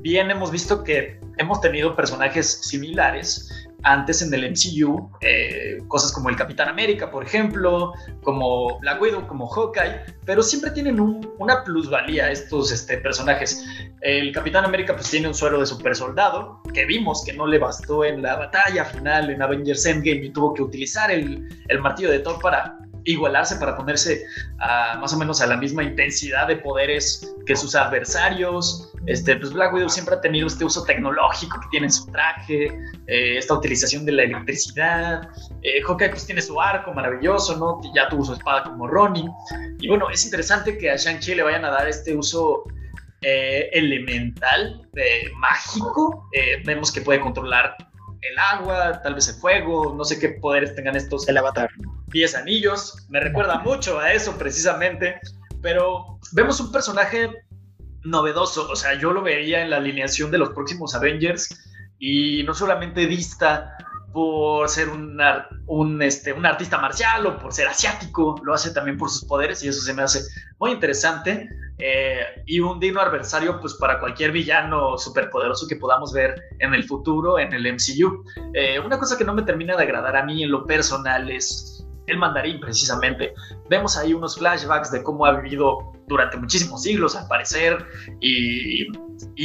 Speaker 2: bien hemos visto que hemos tenido personajes similares antes en el MCU, eh, cosas como el Capitán América, por ejemplo, como Black Widow, como Hawkeye, pero siempre tienen una plusvalía estos este, personajes. El Capitán América pues tiene un suero de super soldado, que vimos que no le bastó en la batalla final en Avengers Endgame y tuvo que utilizar el, el martillo de Thor para igualarse, para ponerse a, más o menos a la misma intensidad de poderes que sus adversarios. Este, pues Black Widow siempre ha tenido este uso tecnológico que tiene en su traje, eh, esta utilización de la electricidad. Eh, Hawkeye pues tiene su arco maravilloso, ¿no? Ya tuvo su espada como Ronnie. Y bueno, es interesante que a Shang-Chi le vayan a dar este uso eh, elemental, mágico. vemos que puede controlar el agua, tal vez el fuego, no sé qué poderes tengan estos.
Speaker 3: El avatar.
Speaker 2: 10 anillos, me recuerda mucho a eso precisamente, pero vemos un personaje novedoso, o sea, yo lo vería en la alineación de los próximos Avengers y no solamente dista por ser un, este, un artista marcial o por ser asiático, lo hace también por sus poderes y eso se me hace muy interesante. Eh, y un digno adversario pues para cualquier villano superpoderoso que podamos ver en el futuro en el MCU. Eh, una cosa que no me termina de agradar a mí en lo personal es el mandarín precisamente. Vemos ahí unos flashbacks de cómo ha vivido durante muchísimos siglos al parecer y,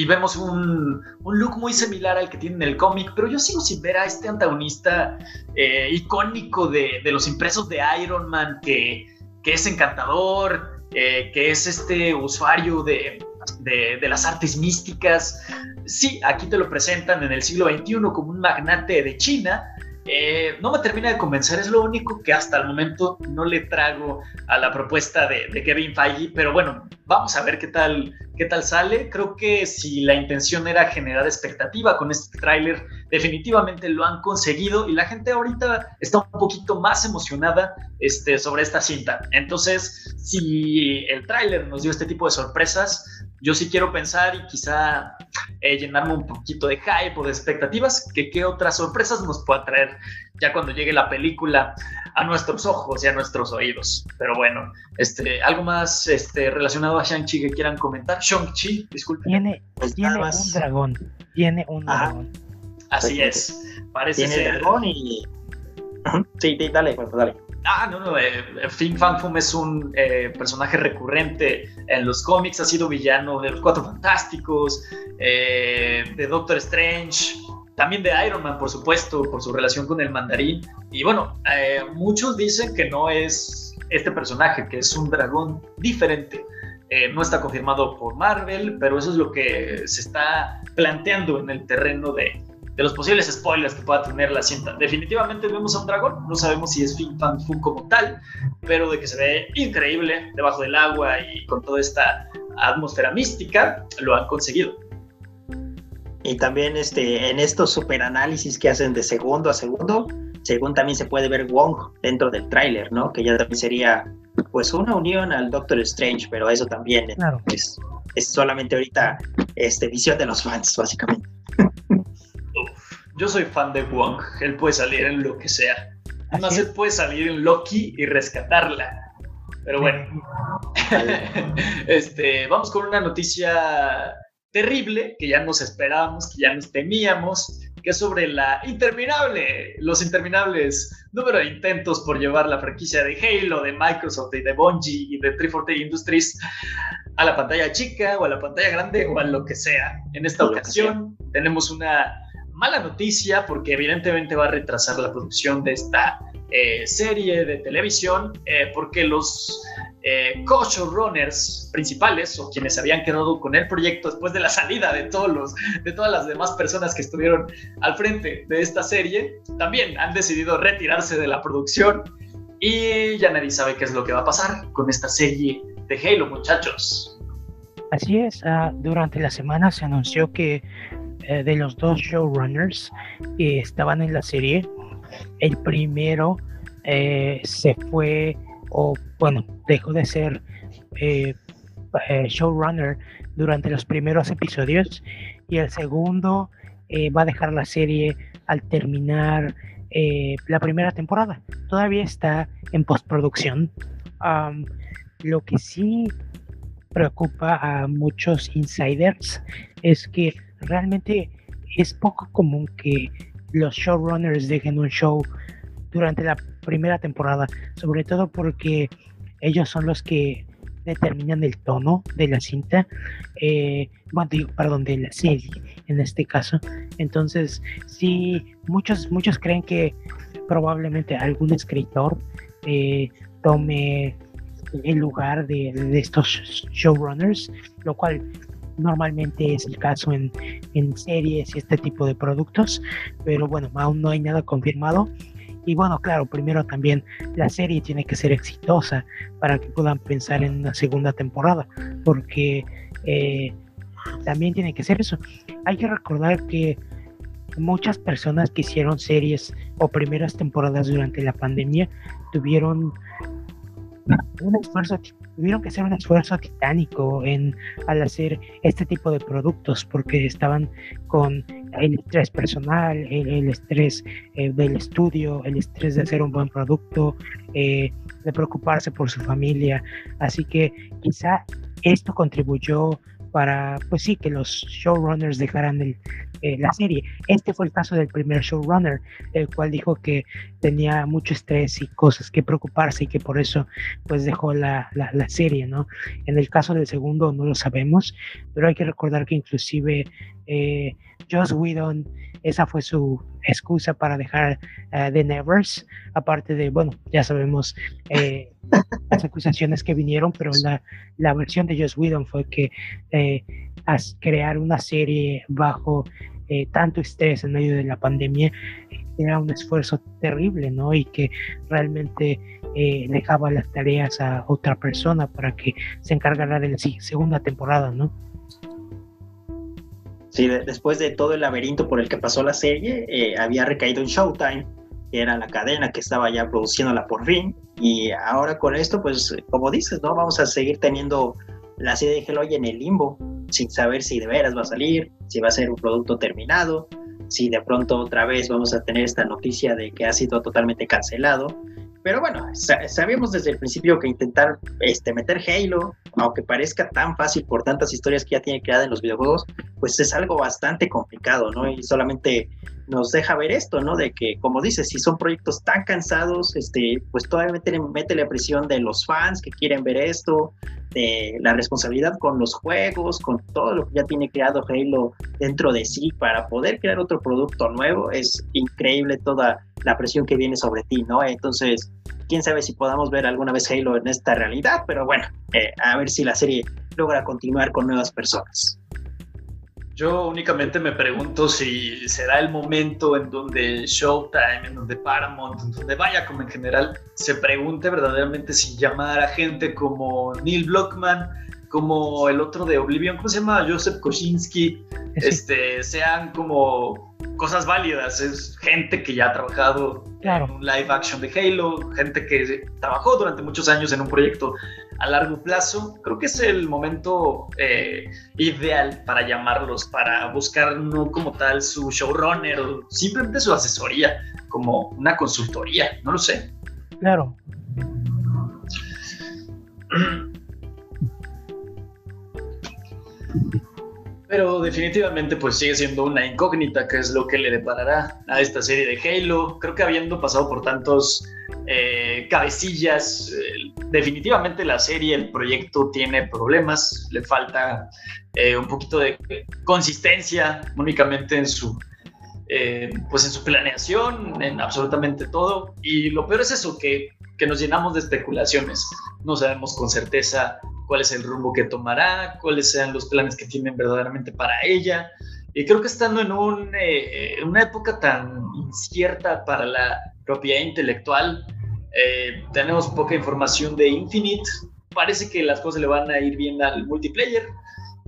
Speaker 2: vemos un, look muy similar al que tiene en el cómic, pero yo sigo sin ver a este antagonista eh, icónico de, los impresos de Iron Man que, que es encantador, eh, que es este usuario de, de, las artes místicas. Sí, aquí te lo presentan en el siglo XXI como un magnate de China, eh, no me termina de convencer, es lo único que hasta el momento no le trago a la propuesta de, Kevin Feige, pero bueno, vamos a ver qué tal, qué tal sale. Creo que si la intención era generar expectativa con este tráiler, definitivamente lo han conseguido y la gente ahorita está un poquito más emocionada este, sobre esta cinta. Entonces, si el tráiler nos dio este tipo de sorpresas, yo sí quiero pensar y quizá eh, llenarme un poquito de hype o de expectativas, que qué otras sorpresas nos pueda traer ya cuando llegue la película a nuestros ojos y a nuestros oídos. Pero bueno, este, algo más este, relacionado a Shang-Chi que quieran comentar. Shang-Chi, disculpen.
Speaker 1: Tiene, pues tiene un dragón, tiene un dragón.
Speaker 2: Así es, parece
Speaker 3: tiene ser... dragón y... Sí, dale, pues, dale.
Speaker 2: Ah, no, no. Eh, Fin Fan Fum es un eh, personaje recurrente en los cómics. Ha sido villano de los Cuatro Fantásticos, eh, de Doctor Strange, también de Iron Man, por supuesto, por su relación con el mandarín. Y bueno, eh, muchos dicen que no es este personaje, que es un dragón diferente. no está confirmado por Marvel, pero eso es lo que se está planteando en el terreno de, de los posibles spoilers que pueda tener la cinta. Definitivamente vemos a un dragón, no sabemos si es Fin Fan Fu como tal, pero de que se ve increíble debajo del agua y con toda esta atmósfera mística, lo han conseguido.
Speaker 3: Y también este, en estos super análisis que hacen de segundo a segundo, según también se puede ver Wong dentro del tráiler, ¿no? Que ya también sería pues una unión al Doctor Strange, pero eso también es, es solamente ahorita este, visión de los fans, básicamente.
Speaker 2: Yo soy fan de Wong. Él puede salir en lo que sea. Además, él puede salir en Loki y rescatarla. Pero bueno. este, vamos con una noticia terrible que ya nos esperábamos, que ya nos temíamos, que es sobre la interminable, los interminables número de intentos por llevar la franquicia de Halo, de Microsoft y de Bungie y de 343 Industries a la pantalla chica o a la pantalla grande o a lo que sea. En esta ocasión tenemos una mala noticia porque evidentemente va a retrasar la producción de esta eh, serie de televisión eh, porque los eh, co-showrunners principales o quienes habían quedado con el proyecto después de la salida de, todos los, de todas las demás personas que estuvieron al frente de esta serie también han decidido retirarse de la producción y ya nadie sabe qué es lo que va a pasar con esta serie de Halo muchachos.
Speaker 1: Así es, ah, durante la semana se anunció que eh, de los dos showrunners que estaban en la serie. El primero eh, se fue, o bueno, dejó de ser eh, showrunner durante los primeros episodios y el segundo va a dejar la serie al terminar la primera temporada. Todavía está en postproducción. lo que sí preocupa a muchos insiders es que realmente es poco común que los showrunners dejen un show durante la primera temporada, sobre todo porque ellos son los que determinan el tono de la cinta, eh, bueno, perdón, de la serie en este caso. Entonces, sí, muchos, muchos creen que probablemente algún escritor eh, tome el lugar de, estos showrunners, lo cual normalmente es el caso en, en series y este tipo de productos, pero bueno, aún no hay nada confirmado. Y bueno, claro, primero también la serie tiene que ser exitosa para que puedan pensar en una segunda temporada, porque eh, también tiene que ser eso. Hay que recordar que muchas personas que hicieron series o primeras temporadas durante la pandemia tuvieron un esfuerzo, tuvieron que hacer un esfuerzo titánico en al hacer este tipo de productos porque estaban con el estrés personal, el, estrés eh, del estudio, el estrés de hacer un buen producto, eh, de preocuparse por su familia. Así que quizá esto contribuyó para, pues sí, que los showrunners dejaran el, eh, la serie. Este fue el caso del primer showrunner, el cual dijo que tenía mucho estrés y cosas que preocuparse y que por eso pues dejó la, la, serie, ¿no? En el caso del segundo no lo sabemos, pero hay que recordar que inclusive eh, Joss Whedon, esa fue su excusa para dejar uh, The Nevers, aparte de, bueno, ya sabemos eh, las acusaciones que vinieron, pero la, la versión de Joss Whedon fue que eh, crear una serie bajo eh, tanto estrés en medio de la pandemia era un esfuerzo terrible, ¿no? Y que realmente eh, dejaba las tareas a otra persona para que se encargara de la segunda temporada, ¿no?
Speaker 3: Sí, después de todo el laberinto por el que pasó la serie, eh, había recaído en Showtime, que era la cadena que estaba ya produciéndola por fin. Y ahora con esto, pues, como dices, ¿no? Vamos a seguir teniendo la serie de Hello en el limbo, sin saber si de veras va a salir, si va a ser un producto terminado, si de pronto otra vez vamos a tener esta noticia de que ha sido totalmente cancelado. Pero bueno, sabíamos desde el principio que intentar este, meter Halo, aunque parezca tan fácil por tantas historias que ya tiene creada en los videojuegos, pues es algo bastante complicado, ¿no? Y solamente nos deja ver esto, ¿no? De que, como dices, si son proyectos tan cansados, este, pues todavía mete, mete la presión de los fans que quieren ver esto, de la responsabilidad con los juegos, con todo lo que ya tiene creado Halo dentro de sí para poder crear otro producto nuevo. Es increíble toda la presión que viene sobre ti, ¿no? Entonces, quién sabe si podamos ver alguna vez Halo en esta realidad, pero bueno, eh, a ver si la serie logra continuar con nuevas personas.
Speaker 2: Yo únicamente me pregunto si será el momento en donde Showtime, en donde Paramount, en donde vaya como en general, se pregunte verdaderamente si llamar a gente como Neil Blockman, como el otro de Oblivion, ¿cómo se llama? Joseph Kosinski, este, sean como cosas válidas. Es gente que ya ha trabajado en un live action de Halo, gente que trabajó durante muchos años en un proyecto a largo plazo. Creo que es el momento eh, ideal para llamarlos, para buscar no como tal su showrunner o simplemente su asesoría, como una consultoría, no lo sé.
Speaker 1: Claro.
Speaker 2: Pero definitivamente pues sigue siendo una incógnita que es lo que le deparará a esta serie de Halo. Creo que habiendo pasado por tantos eh, cabecillas, eh, definitivamente la serie, el proyecto tiene problemas, le falta eh, un poquito de consistencia únicamente en su, pues en su planeación, en absolutamente todo. Y lo peor es eso, que, que nos llenamos de especulaciones. No sabemos con certeza cuál es el rumbo que tomará, cuáles sean los planes que tienen verdaderamente para ella. Y creo que estando en un, eh, una época tan incierta para la propiedad intelectual, eh, tenemos poca información de Infinite. Parece que las cosas le van a ir bien al multiplayer.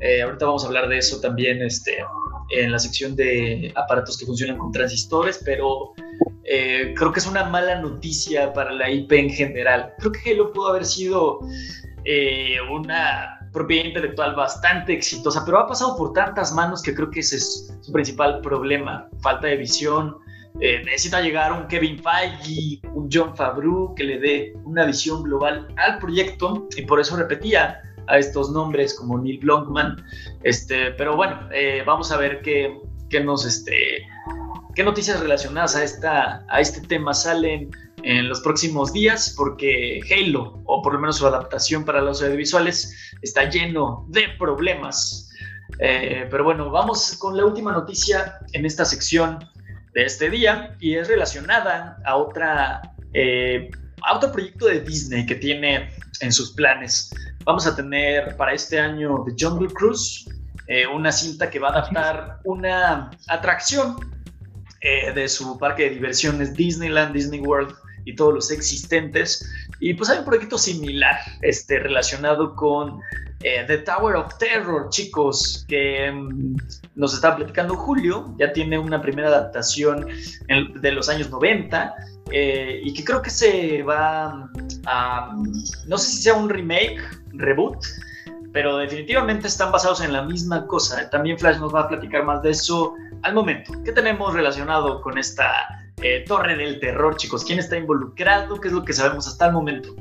Speaker 2: Eh, ahorita vamos a hablar de eso también este, en la sección de aparatos que funcionan con transistores, pero creo que es una mala noticia para la IP en general. Creo que Halo pudo haber sido eh, una propiedad intelectual bastante exitosa, pero ha pasado por tantas manos que creo que ese es su principal problema, falta de visión. Eh, necesita llegar un Kevin Feige, un John Favreau que le dé una visión global al proyecto y por eso repetía, a estos nombres como Neil Blomkamp, este, pero bueno, eh, vamos a ver qué, qué nos, este, qué noticias relacionadas a, esta, a este tema salen en los próximos días, porque Halo, o por lo menos su adaptación para los audiovisuales, está lleno de problemas. Eh, pero bueno, vamos con la última noticia en esta sección de este día y es relacionada a otra eh, a otro proyecto de Disney que tiene en sus planes. Vamos a tener para este año The Jungle Cruise, eh, una cinta que va a adaptar una atracción de su parque de diversiones Disneyland, Disney World y todos los existentes. Y pues hay un proyecto similar este, relacionado con eh, The Tower of Terror, chicos, que mm, nos está platicando Julio, ya tiene una primera adaptación de los años 90 eh, y que creo que se va a, no sé si sea un remake, reboot, pero definitivamente están basados en la misma cosa. También Flash nos va a platicar más de eso al momento. ¿Qué tenemos relacionado con esta eh, Torre del Terror, chicos? ¿Quién está involucrado? ¿Qué es lo que sabemos hasta el momento?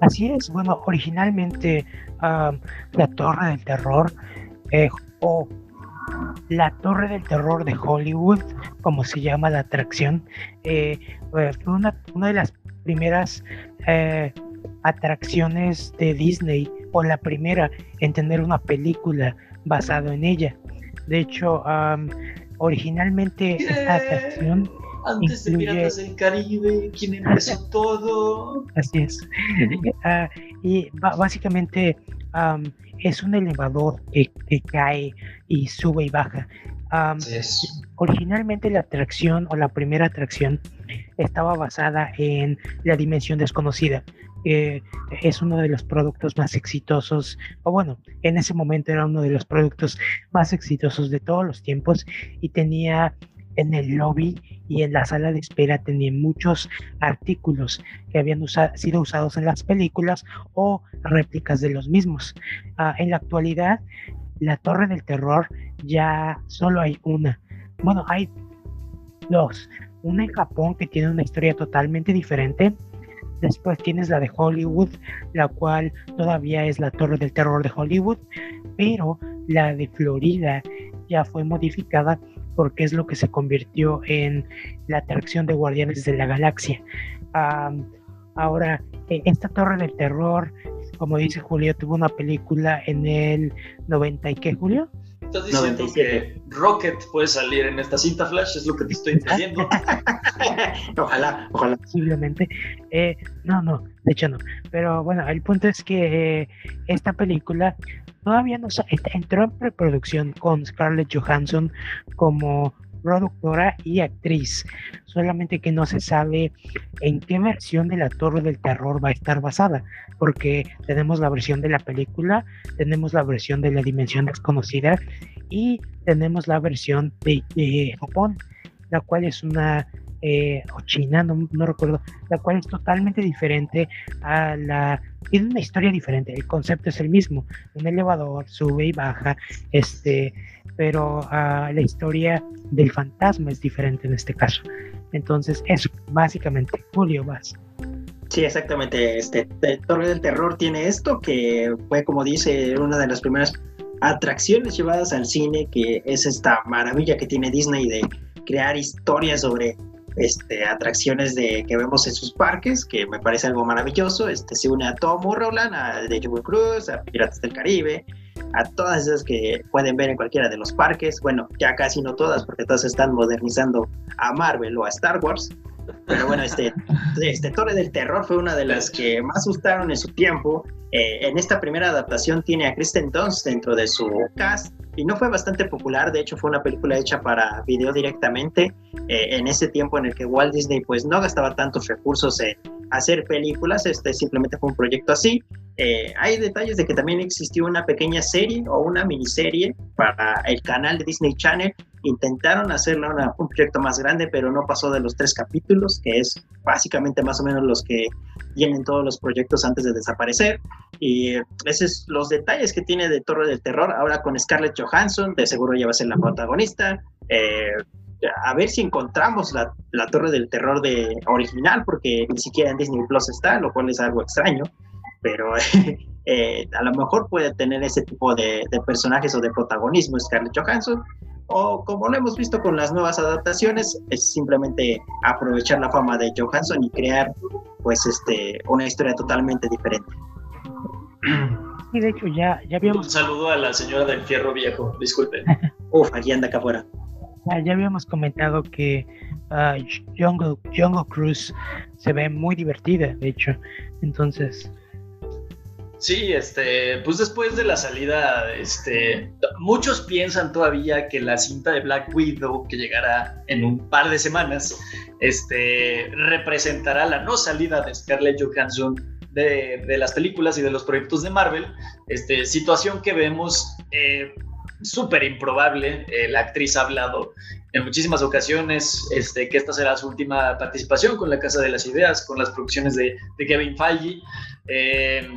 Speaker 1: Así es, bueno, originalmente la Torre del Terror eh, o la Torre del Terror de Hollywood, como se llama la atracción, eh, fue una, de las primeras atracciones de Disney o la primera en tener una película basada en ella. De hecho, originalmente esta atracción
Speaker 2: antes de Piratas del Caribe, quien empezó todo.
Speaker 1: Así es. Ah, y básicamente es un elevador que, cae y sube y baja. Originalmente la atracción o la primera atracción estaba basada en la dimensión desconocida. Es uno de los productos más exitosos, o bueno, en ese momento era uno de los productos más exitosos de todos los tiempos y tenía en el lobby y en la sala de espera tenían muchos artículos que habían sido usados en las películas o réplicas de los mismos. Ah, en la actualidad, la Torre del Terror ya solo hay una. Bueno, hay dos. Una en Japón que tiene una historia totalmente diferente. Después tienes la de Hollywood, la cual todavía es la Torre del Terror de Hollywood, pero la de Florida ya fue modificada porque es lo que se convirtió en la atracción de Guardianes de la Galaxia. ahora, e, esta Torre del Terror, como dice Julio, tuvo una película en el 90 y qué, Julio?
Speaker 2: Estás diciendo que Rocket puede salir en esta cinta Flash, es lo que te estoy entendiendo.
Speaker 3: ojalá, ojalá.
Speaker 1: Posiblemente. Eh, no, no, de hecho no. Pero bueno, el punto es que eh, esta película todavía no entró en preproducción con Scarlett Johansson como productora y actriz, solamente que no se sabe en qué versión de la Torre del Terror va a estar basada, porque tenemos la versión de la película, tenemos la versión de la Dimensión Desconocida y tenemos la versión de, Japón, la cual es una eh, o China, no, no, recuerdo, la cual es totalmente diferente a la tiene una historia diferente, el concepto es el mismo, un elevador sube y baja, este, pero uh, la historia del fantasma es diferente en este caso. Entonces, eso, básicamente, Julio, vas.
Speaker 3: Sí, exactamente. Este Torre del Terror tiene esto, que fue, como dice, una de las primeras atracciones llevadas al cine, que es esta maravilla que tiene Disney de crear historias sobre este, atracciones que vemos en sus parques, que me parece algo maravilloso. Este, se une a Tom Roland, a The Cruise, a Piratas del Caribe, a todas esas que pueden ver en cualquiera de los parques. Bueno, ya casi no todas, porque todas están modernizando a Marvel o a Star Wars. Pero bueno, este, este Torre del Terror fue una de las que más gustaron en su tiempo. Eh, en esta primera adaptación tiene a Kristen Dunst dentro de su cast y no fue bastante popular, de hecho fue una película hecha para video directamente eh, en ese tiempo en el que Walt Disney pues no gastaba tantos recursos en hacer películas, este simplemente fue un proyecto así. Eh, hay detalles de que también existió una pequeña serie o una miniserie para el canal de Disney Channel. Intentaron hacerla un proyecto más grande, pero no pasó de los tres capítulos, que es básicamente más o menos los que tienen todos los proyectos antes de desaparecer. Y esos son los detalles que tiene de Torre del Terror. Ahora con Scarlett Johansson, de seguro ya va a ser la protagonista. Eh, a ver si encontramos la, la, Torre del Terror de original, porque ni siquiera en Disney Plus está, lo cual es algo extraño. Pero eh, a lo mejor puede tener ese tipo de, de, personajes o de protagonismo Scarlett Johansson, o como lo hemos visto con las nuevas adaptaciones, es simplemente aprovechar la fama de Johansson y crear pues este una historia totalmente diferente.
Speaker 1: Y de hecho ya, ya habíamos...
Speaker 2: Un saludo a la señora del fierro viejo, disculpen.
Speaker 3: Uf, aquí anda acá afuera.
Speaker 1: Ya, habíamos comentado que uh, Jungle, Jungle Cruise se ve muy divertida, de hecho. Entonces,
Speaker 2: Sí, este, pues después de la salida, este, muchos piensan todavía que la cinta de Black Widow, que llegará en un par de semanas, este, representará la no salida de Scarlett Johansson de, de las películas y de los proyectos de Marvel, este, situación que vemos eh, súper improbable. Eh, la actriz ha hablado en muchísimas ocasiones este, que esta será su última participación con la Casa de las Ideas, con las producciones de, de Kevin Feige. Eh,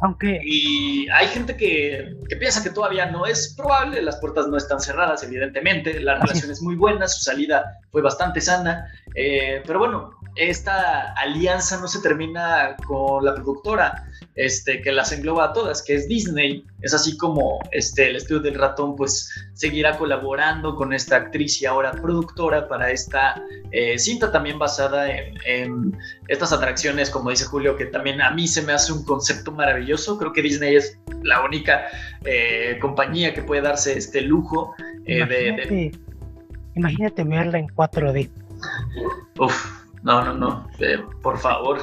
Speaker 1: Aunque...
Speaker 2: Y hay gente que, que, piensa que todavía no es probable, las puertas no están cerradas, evidentemente, la relación es muy buena, su salida fue bastante sana, eh, pero bueno, esta alianza no se termina con la productora este, que las engloba a todas, que es Disney. Es así como este, el estudio del ratón pues seguirá colaborando con esta actriz y ahora productora para esta eh, cinta también basada en, estas atracciones, como dice Julio, que también a mí se me hace un concepto maravilloso. Creo que Disney es la única eh, compañía que puede darse este lujo de...
Speaker 1: Imagínate verla en 4D.
Speaker 2: Uf no, no, no, eh, por favor,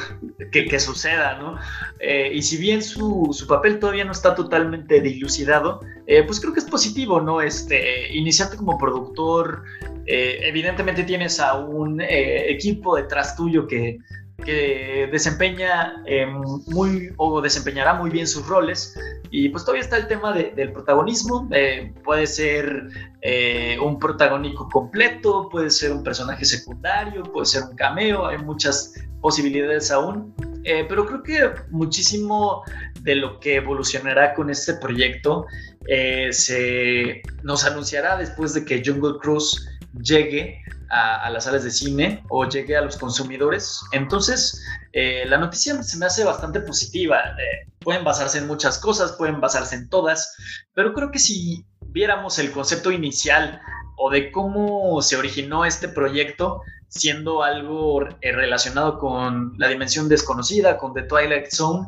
Speaker 2: que, que, suceda, ¿no? Eh, y si bien su, su, papel todavía no está totalmente dilucidado, eh, pues creo que es positivo, ¿no? Este, iniciarte como productor, evidentemente tienes a un equipo detrás tuyo que, que desempeña eh, muy o desempeñará muy bien sus roles. Y pues todavía está el tema de, del protagonismo eh, puede ser eh, un protagónico completo puede ser un personaje secundario puede ser un cameo hay muchas posibilidades aún. Eh, pero creo que muchísimo de lo que evolucionará con este proyecto se nos anunciará después de que Jungle Cruise llegue a, las salas de cine o llegue a los consumidores. Entonces, eh, la noticia se me hace bastante positiva. Pueden basarse en muchas cosas, pueden basarse en todas, pero creo que si viéramos el concepto inicial o de cómo se originó este proyecto, siendo algo eh, relacionado con la dimensión desconocida, con The Twilight Zone,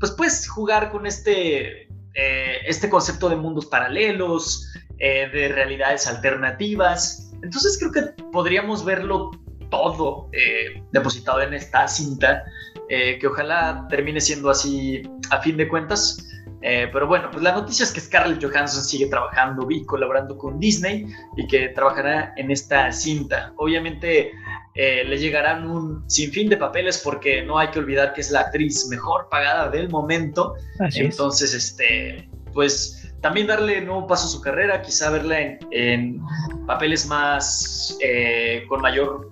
Speaker 2: pues puedes jugar con este, eh, este concepto de mundos paralelos, de realidades alternativas. Entonces creo que podríamos verlo todo eh, depositado en esta cinta, eh, que ojalá termine siendo así a fin de cuentas. Eh, pero bueno, pues la noticia es que Scarlett Johansson sigue trabajando y colaborando con Disney y que trabajará en esta cinta. Obviamente eh, le llegarán un sinfín de papeles porque no hay que olvidar que es la actriz mejor pagada del momento.
Speaker 1: Así
Speaker 2: Entonces,
Speaker 1: es.
Speaker 2: este, pues también darle nuevo paso a su carrera, quizá verla en, papeles más eh, con mayor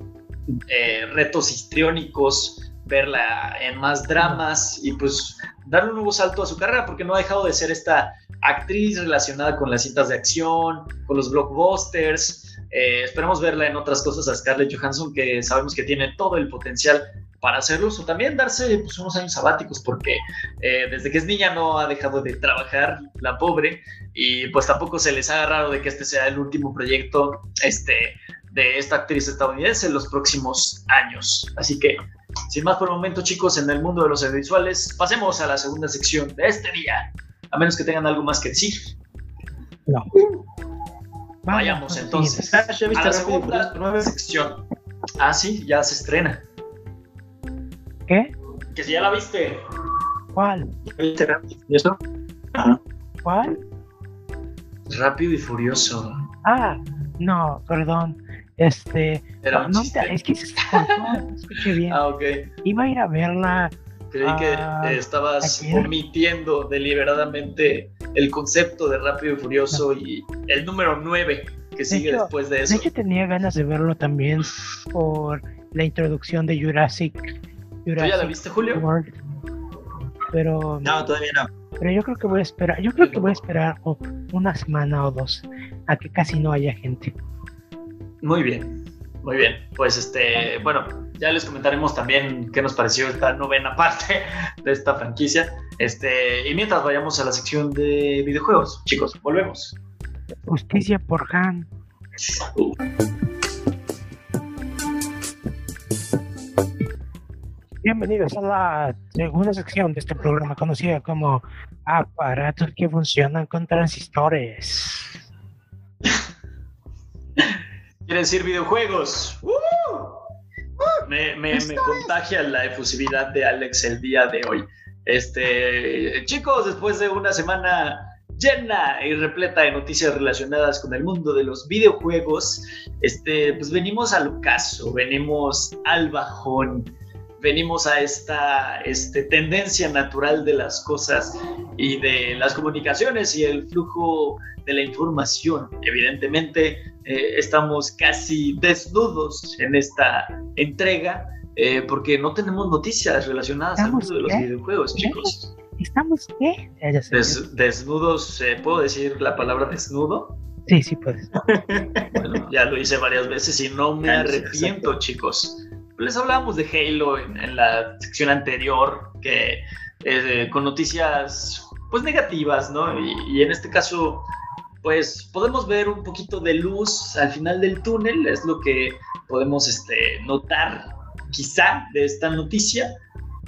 Speaker 2: eh, retos histriónicos, verla en más dramas y pues darle un nuevo salto a su carrera porque no ha dejado de ser esta actriz relacionada con las cintas de acción, con los blockbusters. Eh, esperemos verla en otras cosas a Scarlett Johansson que sabemos que tiene todo el potencial para hacerlos o también darse pues, unos años sabáticos porque eh, desde que es niña no ha dejado de trabajar la pobre y pues tampoco se les haga raro de que este sea el último proyecto este, de esta actriz estadounidense en los próximos años. Así que sin más por el momento chicos en el mundo de los audiovisuales pasemos a la segunda sección de este día a menos que tengan algo más que decir.
Speaker 1: No.
Speaker 2: Vayamos
Speaker 1: Vaya,
Speaker 2: entonces
Speaker 3: Ah, ¿ya viste
Speaker 2: a la segunda
Speaker 3: nueve?
Speaker 2: sección. Ah, sí, ya se estrena.
Speaker 1: ¿Qué?
Speaker 2: Que si ya la viste.
Speaker 1: ¿Cuál?
Speaker 3: ¿Viste Rápido y Furioso? Ajá.
Speaker 1: ¿Cuál?
Speaker 2: Rápido y furioso.
Speaker 1: Ah, no, perdón. Este.
Speaker 2: Era
Speaker 1: no, es que se no escuché bien.
Speaker 2: Ah, ok.
Speaker 1: Iba a ir a verla.
Speaker 2: Creí
Speaker 1: Ah,
Speaker 2: que eh, estabas
Speaker 1: ayer.
Speaker 2: omitiendo deliberadamente el concepto de Rápido y Furioso y el número 9 que sigue
Speaker 1: hecho,
Speaker 2: después de
Speaker 1: De
Speaker 2: eso.
Speaker 1: hecho, tenía ganas de verlo también por la introducción de Jurassic.
Speaker 2: ¿Tú
Speaker 1: Jurassic
Speaker 2: ya la viste, Julio?
Speaker 1: World. Pero,
Speaker 3: No, todavía no.
Speaker 1: pero yo creo que voy a esperar. Yo creo que voy a esperar una semana o dos a que casi no haya gente.
Speaker 2: Muy bien, muy bien. Pues este, bueno, ya les comentaremos también qué nos pareció esta novena parte de esta franquicia. Este, y mientras vayamos a la sección de videojuegos, chicos, volvemos.
Speaker 1: Justicia por Han. Bienvenidos a la segunda sección de este programa conocida como aparatos que funcionan con transistores.
Speaker 2: Quiere decir videojuegos. ¡Uh! Me, me, me, contagia la efusividad de Alex el día de hoy. Este, chicos, después de una semana llena y repleta de noticias relacionadas con el mundo de los videojuegos, este, pues venimos al ocaso, venimos al bajón venimos a esta este, tendencia natural de las cosas y de las comunicaciones y el flujo de la información. Evidentemente, eh, estamos casi desnudos en esta entrega eh, porque no tenemos noticias relacionadas al mundo de los videojuegos, chicos.
Speaker 1: ¿Estamos qué?
Speaker 2: desnudos, ¿puedo decir la palabra desnudo?
Speaker 1: Sí, sí puedes.
Speaker 2: Bueno, ya lo hice varias veces y no me arrepiento, chicos les hablábamos de Halo en, la sección anterior, que eh, con noticias pues negativas, ¿no? Y, en este caso, pues podemos ver un poquito de luz al final del túnel, es lo que podemos este, notar quizá de esta noticia,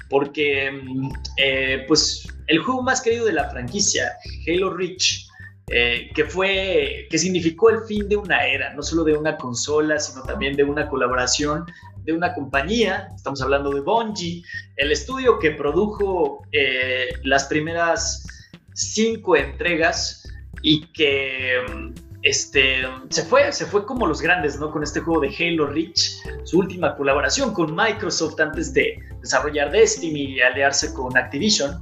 Speaker 2: porque mm, eh, pues el juego más querido de la franquicia, Halo Reach, eh, que fue, que significó el fin de una era, no solo de una consola, sino también de una colaboración de una compañía, estamos hablando de Bungie, el estudio que produjo eh, las primeras cinco entregas y que este, se, fue, se fue como los grandes, ¿no? Con este juego de Halo Reach, su última colaboración con Microsoft antes de desarrollar Destiny y aliarse con Activision.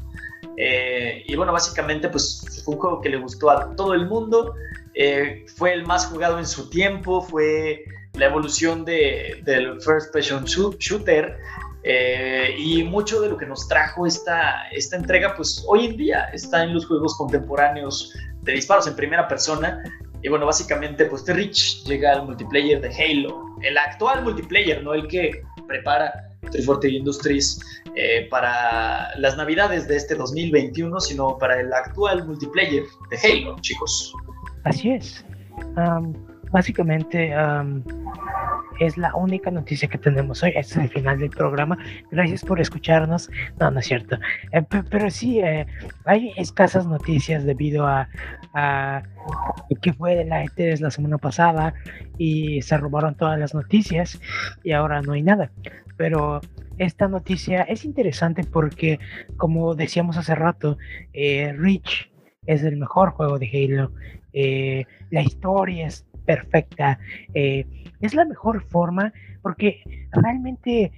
Speaker 2: Eh, y bueno, básicamente pues fue un juego que le gustó a todo el mundo, eh, fue el más jugado en su tiempo, fue la evolución de, del First Person Shooter eh, y mucho de lo que nos trajo esta, esta entrega, pues hoy en día está en los juegos contemporáneos de disparos en primera persona. Y bueno, básicamente, pues The Rich llega al multiplayer de Halo, el actual multiplayer, no el que prepara 340 Industries eh, para las navidades de este 2021, sino para el actual multiplayer de Halo, chicos.
Speaker 1: Así es básicamente es la única noticia que tenemos hoy. Es el final del programa. Gracias por escucharnos. No, no es cierto. Eh, pero sí, eh, hay escasas noticias debido a, que fue de la E3 la semana pasada y se robaron todas las noticias y ahora no hay nada. Pero esta noticia es interesante porque, como decíamos hace rato, eh, Reach es el mejor juego de Halo. la historia es perfecta. Eh, es la mejor forma porque realmente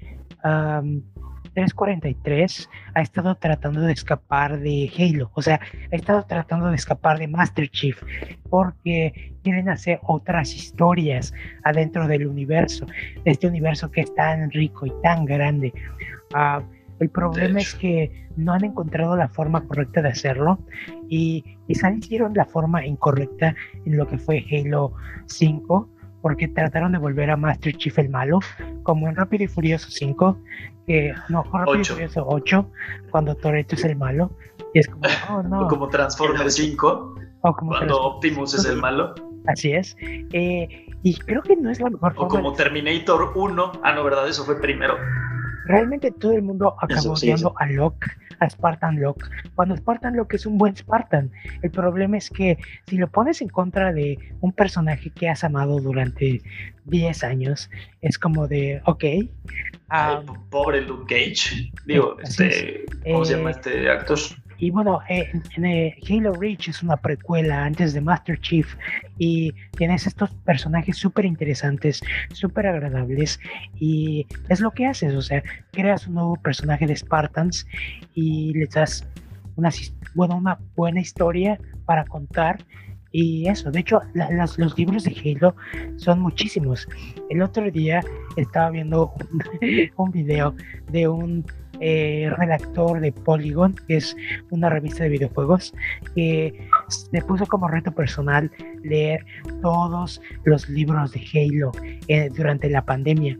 Speaker 1: 343 ha estado tratando de escapar de Halo, o sea, ha estado tratando de escapar de Master Chief porque quieren hacer otras historias adentro del universo, de este universo que es tan rico y tan grande. Ah, el problema es que no han encontrado la forma correcta de hacerlo y quizá hicieron la forma incorrecta en lo que fue Halo 5 porque trataron de volver a Master Chief el malo, como en Rápido y Furioso 5, que no, Rápido y Furioso 8, cuando Toretto es el malo, y es como, oh no.
Speaker 2: como Transformers 5, o como cuando Optimus es el malo.
Speaker 1: Así es. Eh, y creo que no es la mejor
Speaker 2: forma. O como Terminator 1, ah, no, ¿verdad? Eso fue primero
Speaker 1: realmente todo el mundo acabó viendo a Locke, a Spartan Locke, cuando Spartan Locke es un buen Spartan. El problema es que si lo pones en contra de un personaje que has amado durante 10 años, es como de, ok.
Speaker 2: pobre Luke Cage. Digo, este, ¿cómo se llama eh, este actor?
Speaker 1: Y bueno, eh, eh, Halo Reach es una precuela antes de Master Chief y tienes estos personajes súper interesantes, súper agradables y es lo que haces, o sea, creas un nuevo personaje de Spartans y le das una buena historia para contar y eso, de hecho, los libros de Halo son muchísimos. El otro día estaba viendo un video de un eh, redactor de Polygon, que es una revista de videojuegos, que le puso como reto personal leer todos los libros de Halo eh, durante la pandemia,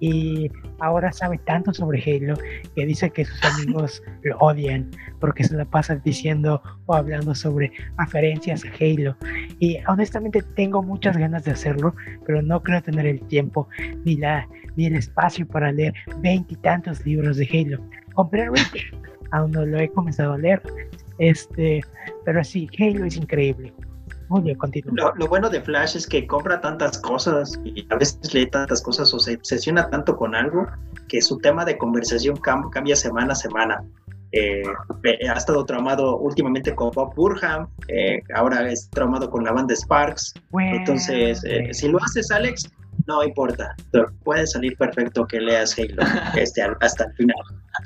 Speaker 1: y ahora sabe tanto sobre Halo que dice que sus amigos lo odian porque se la pasa diciendo o hablando sobre referencias a Halo. Y honestamente tengo muchas ganas de hacerlo, pero no creo tener el tiempo ni, la, ni el espacio para leer veintitantos libros de Halo. Compré Reach, aún no lo he comenzado a leer, este, pero sí, Halo es increíble. Muy bien, continúa.
Speaker 3: Lo, lo, bueno de Flash es que compra tantas cosas y a veces lee tantas cosas o se obsesiona tanto con algo que su tema de conversación cambia semana a semana. Eh, ha estado traumado últimamente con Bob Burham, eh, ahora es traumado con la banda Sparks. Entonces, eh, si lo haces, Alex, no importa, puede salir perfecto que leas Halo este, hasta el final.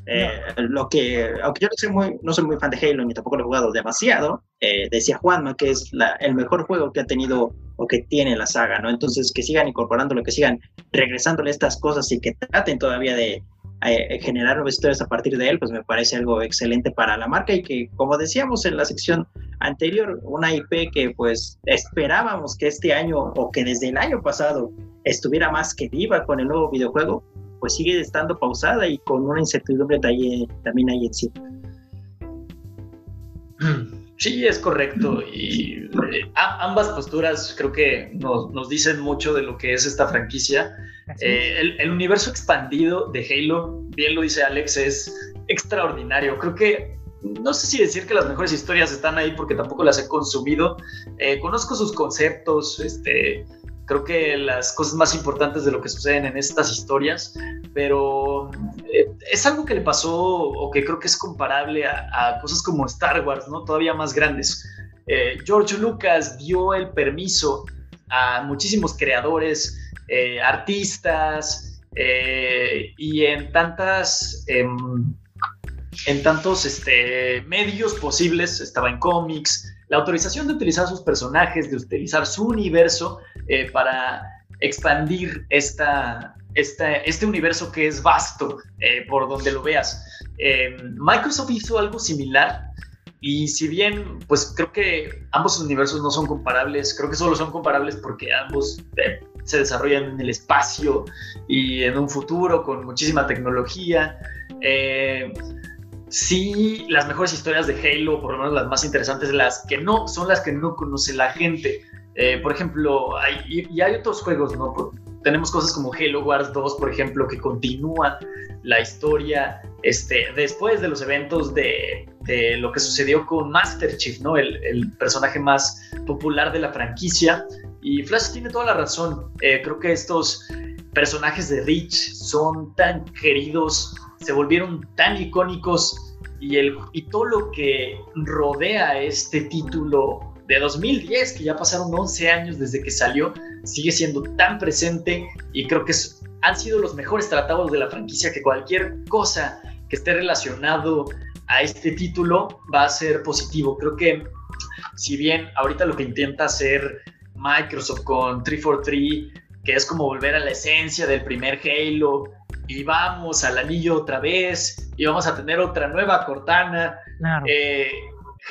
Speaker 3: Eh, lo que, aunque yo no soy, muy, no soy muy fan de Halo ni tampoco lo he jugado demasiado, eh, decía Juanma que es la, el mejor juego que ha tenido o que tiene la saga, ¿no? Entonces que sigan incorporándolo, que sigan regresándole estas cosas y que traten todavía de, eh, generar nuevas historias a partir de él, pues me parece algo excelente para la marca y que, como decíamos en la sección anterior, una IP que pues esperábamos que este año o que desde el año pasado estuviera más que viva con el nuevo videojuego, pues sigue estando pausada y con una incertidumbre también hay en sí.
Speaker 2: Sí, es correcto. Y eh, ambas posturas creo que nos, nos, dicen mucho de lo que es esta franquicia. Eh, el, el, universo expandido de Halo, bien lo dice Alex, es extraordinario. Creo que no sé si decir que las mejores historias están ahí porque tampoco las he consumido. Eh, conozco sus conceptos, este, creo que las cosas más importantes de lo que suceden en estas historias, pero eh, es algo que le pasó o que creo que es comparable a, cosas como Star Wars, ¿no? Todavía más grandes. Eh, George Lucas dio el permiso a muchísimos creadores, eh, artistas y en tantas... Em, en tantos este, medios posibles, estaba en cómics, la autorización de utilizar sus personajes, de utilizar su universo eh, para expandir esta, este universo que es vasto eh, por donde lo veas. Eh, Microsoft hizo algo similar y si bien, pues creo que ambos universos no son comparables, creo que solo son comparables porque ambos se desarrollan en el espacio y en un futuro con muchísima tecnología sí las mejores historias de Halo, por lo menos las más interesantes, las que no son las que no conoce la gente. Eh, por ejemplo, y, hay otros juegos, ¿no? tenemos cosas como Halo Wars 2, por ejemplo, que continúan la historia este, después de los eventos de, lo que sucedió con Master Chief, ¿no? El, personaje más popular de la franquicia. Y Flash tiene toda la razón. Eh, creo que estos personajes de Reach son tan queridos se volvieron tan icónicos y, el, y todo lo que rodea este título de 2010, que ya pasaron 11 años desde que salió, sigue siendo tan presente y creo que han sido los mejores tratados de la franquicia que cualquier cosa que esté relacionado a este título va a ser positivo. Creo que si bien ahorita lo que intenta hacer Microsoft con 343, que es como volver a la esencia del primer Halo, y vamos al anillo otra vez y vamos a tener otra nueva Cortana. Eh,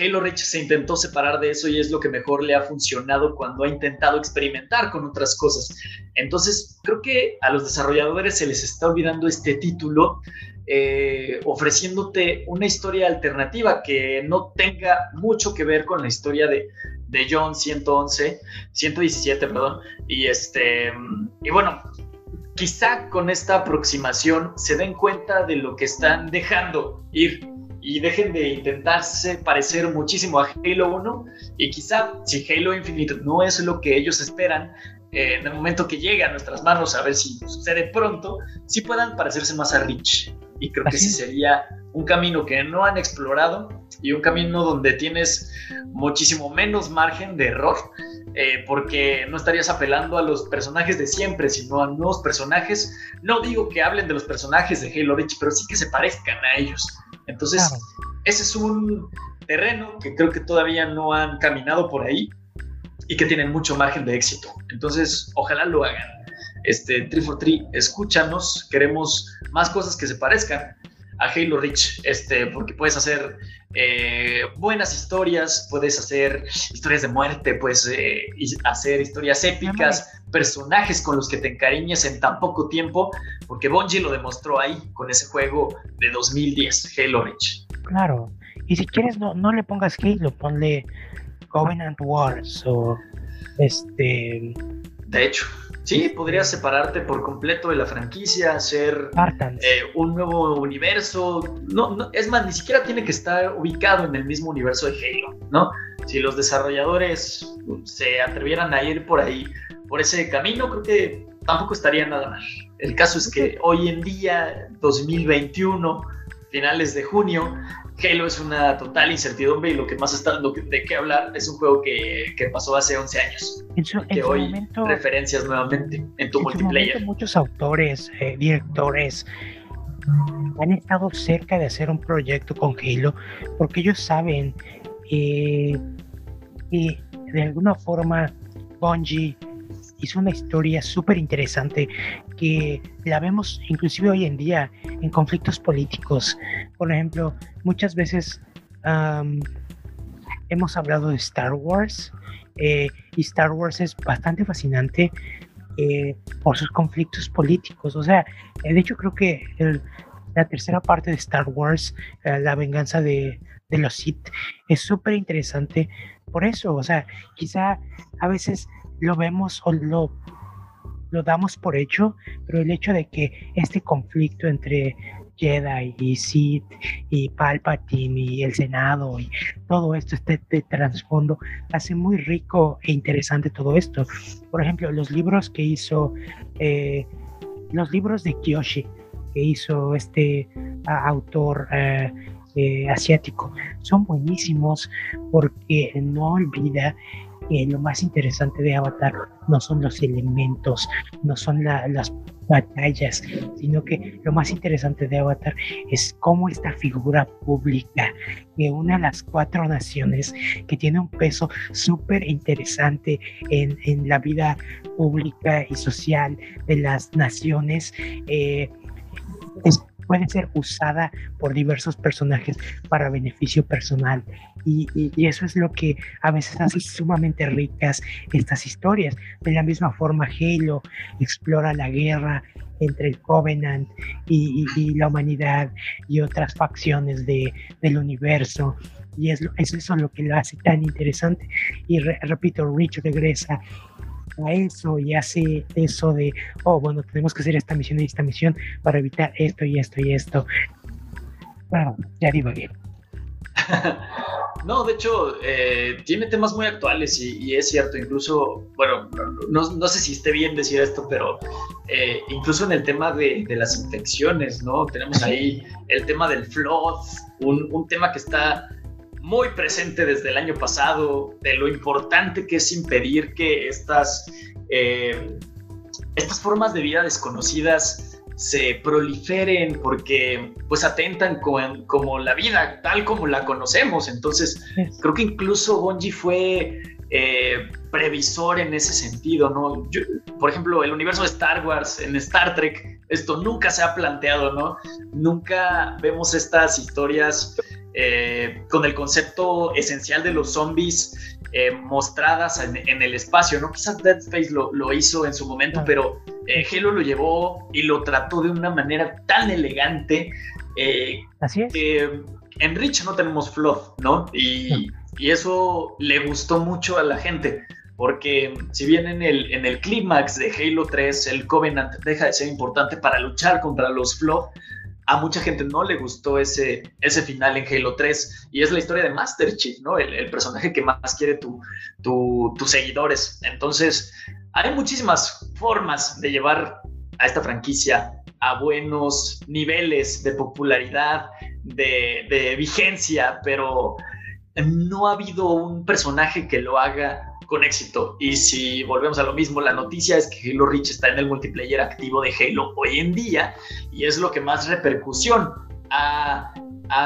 Speaker 2: Halo Reach se intentó separar de eso y es lo que mejor le ha funcionado cuando ha intentado experimentar con otras cosas. Entonces, creo que a los desarrolladores se les está olvidando este título, eh, ofreciéndote una historia alternativa que no tenga mucho que ver con la historia de, de John 111, 117, perdón. Y este, y bueno, quizá con esta aproximación se den cuenta de lo que están dejando ir y dejen de intentarse parecer muchísimo a Halo 1 y quizá si Halo Infinite no es lo que ellos esperan, eh, en el momento que llegue a nuestras manos, a ver si sucede pronto, sí puedan parecerse más a Rich. Y creo que sí sería un camino que no han explorado y un camino donde tienes muchísimo menos margen de error eh, porque no estarías apelando a los personajes de siempre, sino a nuevos personajes. No digo que hablen de los personajes de Halo Reach, pero sí que se parezcan a ellos. Entonces, ese es un terreno que creo que todavía no han caminado por ahí y que tienen mucho margen de éxito. Entonces, ojalá lo hagan. Este, 343, escúchanos, queremos más cosas que se parezcan a Halo Reach, este, porque puedes hacer eh, buenas historias, puedes hacer historias de muerte, puedes eh, hacer historias épicas, personajes con los que te encariñes en tan poco tiempo, porque Bungie lo demostró ahí con ese juego de 2010, Halo Reach.
Speaker 1: Claro, y si quieres no, no le pongas Halo, ponle Covenant Wars o este...
Speaker 2: De hecho. Sí, podrías separarte por completo de la franquicia, hacer eh, un nuevo universo. No, es más, ni siquiera tiene que estar ubicado en el mismo universo de Halo, ¿no? Si los desarrolladores se atrevieran a ir por ahí, por ese camino, creo que tampoco estaría nada mal. El caso es que hoy en día, 2021, finales de junio, Halo es una total incertidumbre y lo que más está dando de qué hablar es un juego que, que pasó hace 11 años. En que hoy referencias nuevamente en tu multiplayer.
Speaker 1: muchos autores, eh, directores han estado cerca de hacer un proyecto con Halo porque ellos saben eh, que de alguna forma Bungie hizo una historia súper interesante que la vemos inclusive hoy en día en conflictos políticos. Por ejemplo, muchas veces hemos hablado de Star Wars eh, y Star Wars es bastante fascinante eh, por sus conflictos políticos. O sea, de hecho creo que la tercera parte de Star Wars, eh, la venganza de, de los Sith, es súper interesante por eso. O sea, quizá a veces lo vemos o lo, lo damos por hecho, pero el hecho de que este conflicto entre Jedi y Sith y Palpatine y el Senado y todo esto, este, de trasfondo, hace muy rico e interesante todo esto. Por ejemplo, los libros que hizo, eh, los libros de Kiyoshi, que hizo este autor eh, eh, asiático, son buenísimos porque no olvida lo más interesante de Avatar no son los elementos, no son las batallas, sino que lo más interesante de Avatar es cómo esta figura pública de una de las cuatro naciones que tiene un peso súper interesante en, la vida pública y social de las naciones, eh, puede ser usada por diversos personajes para beneficio personal. Y, eso es lo que a veces hace sumamente ricas estas historias. De la misma forma, Halo explora la guerra entre el Covenant y, la humanidad y otras facciones de, del universo. Y es, es eso lo que lo hace tan interesante. Y repito, Rich regresa a eso y hace eso de, oh, bueno, tenemos que hacer esta misión y esta misión para evitar esto y esto y esto. Bueno, ya digo bien.
Speaker 2: No, de hecho, eh, tiene temas muy actuales y, es cierto, incluso, bueno, no, sé si esté bien decir esto, pero eh, incluso en el tema de, las infecciones, ¿no? Tenemos ahí el tema del flood, un, un tema que está muy presente desde el año pasado, de lo importante que es impedir que estas, eh, estas formas de vida desconocidas se proliferen porque pues atentan con, como la vida tal como la conocemos. Entonces, creo que incluso Bungie fue eh, previsor en ese sentido, ¿no? por ejemplo, el universo de Star Wars, en Star Trek, esto nunca se ha planteado, ¿no? Nunca vemos estas historias eh, con el concepto esencial de los zombies eh, mostradas en, el espacio, ¿no? Quizás Dead Space lo, hizo en su momento, pero eh, Halo lo llevó y lo trató de una manera tan elegante
Speaker 1: Así es.
Speaker 2: que en Rich no tenemos flood, ¿no? Y, y, eso le gustó mucho a la gente. Porque si bien en el, en el clímax de Halo 3 el Covenant deja de ser importante para luchar contra los Flood, a mucha gente no le gustó ese, ese final en Halo 3 y es la historia de Master Chief, ¿no? El, personaje que más quiere tu, tus seguidores. Entonces, hay muchísimas formas de llevar a esta franquicia a buenos niveles de popularidad, de, de vigencia, pero no ha habido un personaje que lo haga con éxito. Y si volvemos a lo mismo, la noticia es que Halo Reach está en el multiplayer activo de Halo hoy en día y es lo que más repercusión ha,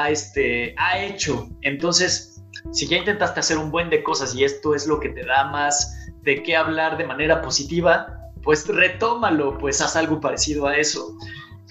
Speaker 2: este, ha hecho. Entonces, si ya intentaste hacer un buen de cosas y esto es lo que te da más de qué hablar de manera positiva, pues retómalo, pues haz algo parecido a eso.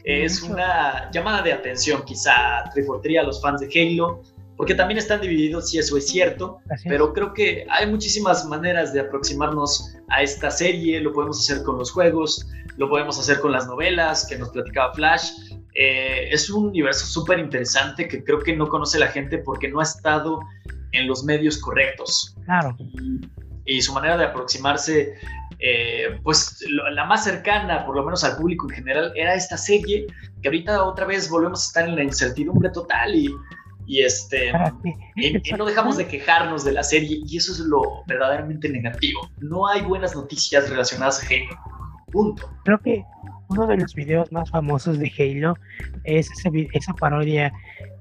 Speaker 2: es una llamada de atención quizá a 343 a los fans de Halo, porque también están divididos, si eso es cierto, pero creo que hay muchísimas maneras de aproximarnos a esta serie, lo podemos hacer con los juegos, lo podemos hacer con las novelas que nos platicaba Flash. Eh, es un universo súper interesante que creo que no conoce la gente porque no ha estado en los medios correctos.
Speaker 1: Claro.
Speaker 2: Y, su manera de aproximarse, eh, pues la más cercana, por lo menos al público en general, era esta serie, que ahorita otra vez volvemos a estar en la incertidumbre total y, y este y, no dejamos de quejarnos de la serie y eso es lo verdaderamente negativo. No hay buenas noticias relacionadas a Halo. Punto.
Speaker 1: Creo que uno de los videos más famosos de Halo es esa parodia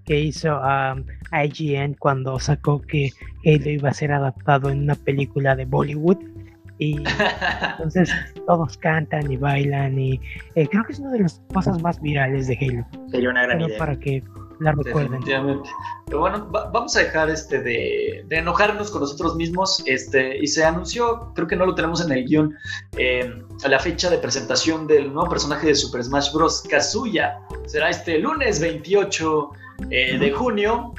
Speaker 1: que hizo um, IGN cuando sacó que Halo iba a ser adaptado en una película de Bollywood. Y entonces todos cantan y bailan y eh, creo que es una de las cosas más virales de Halo.
Speaker 3: Sería una gran idea.
Speaker 1: Para que la recuerden.
Speaker 2: Pero bueno, vamos a dejar este de, enojarnos con nosotros mismos. Este, y se anunció, creo que no lo tenemos en el guion, eh, la fecha de presentación del nuevo personaje de Super Smash Bros. Kazuya. Será este lunes 28 eh, de junio.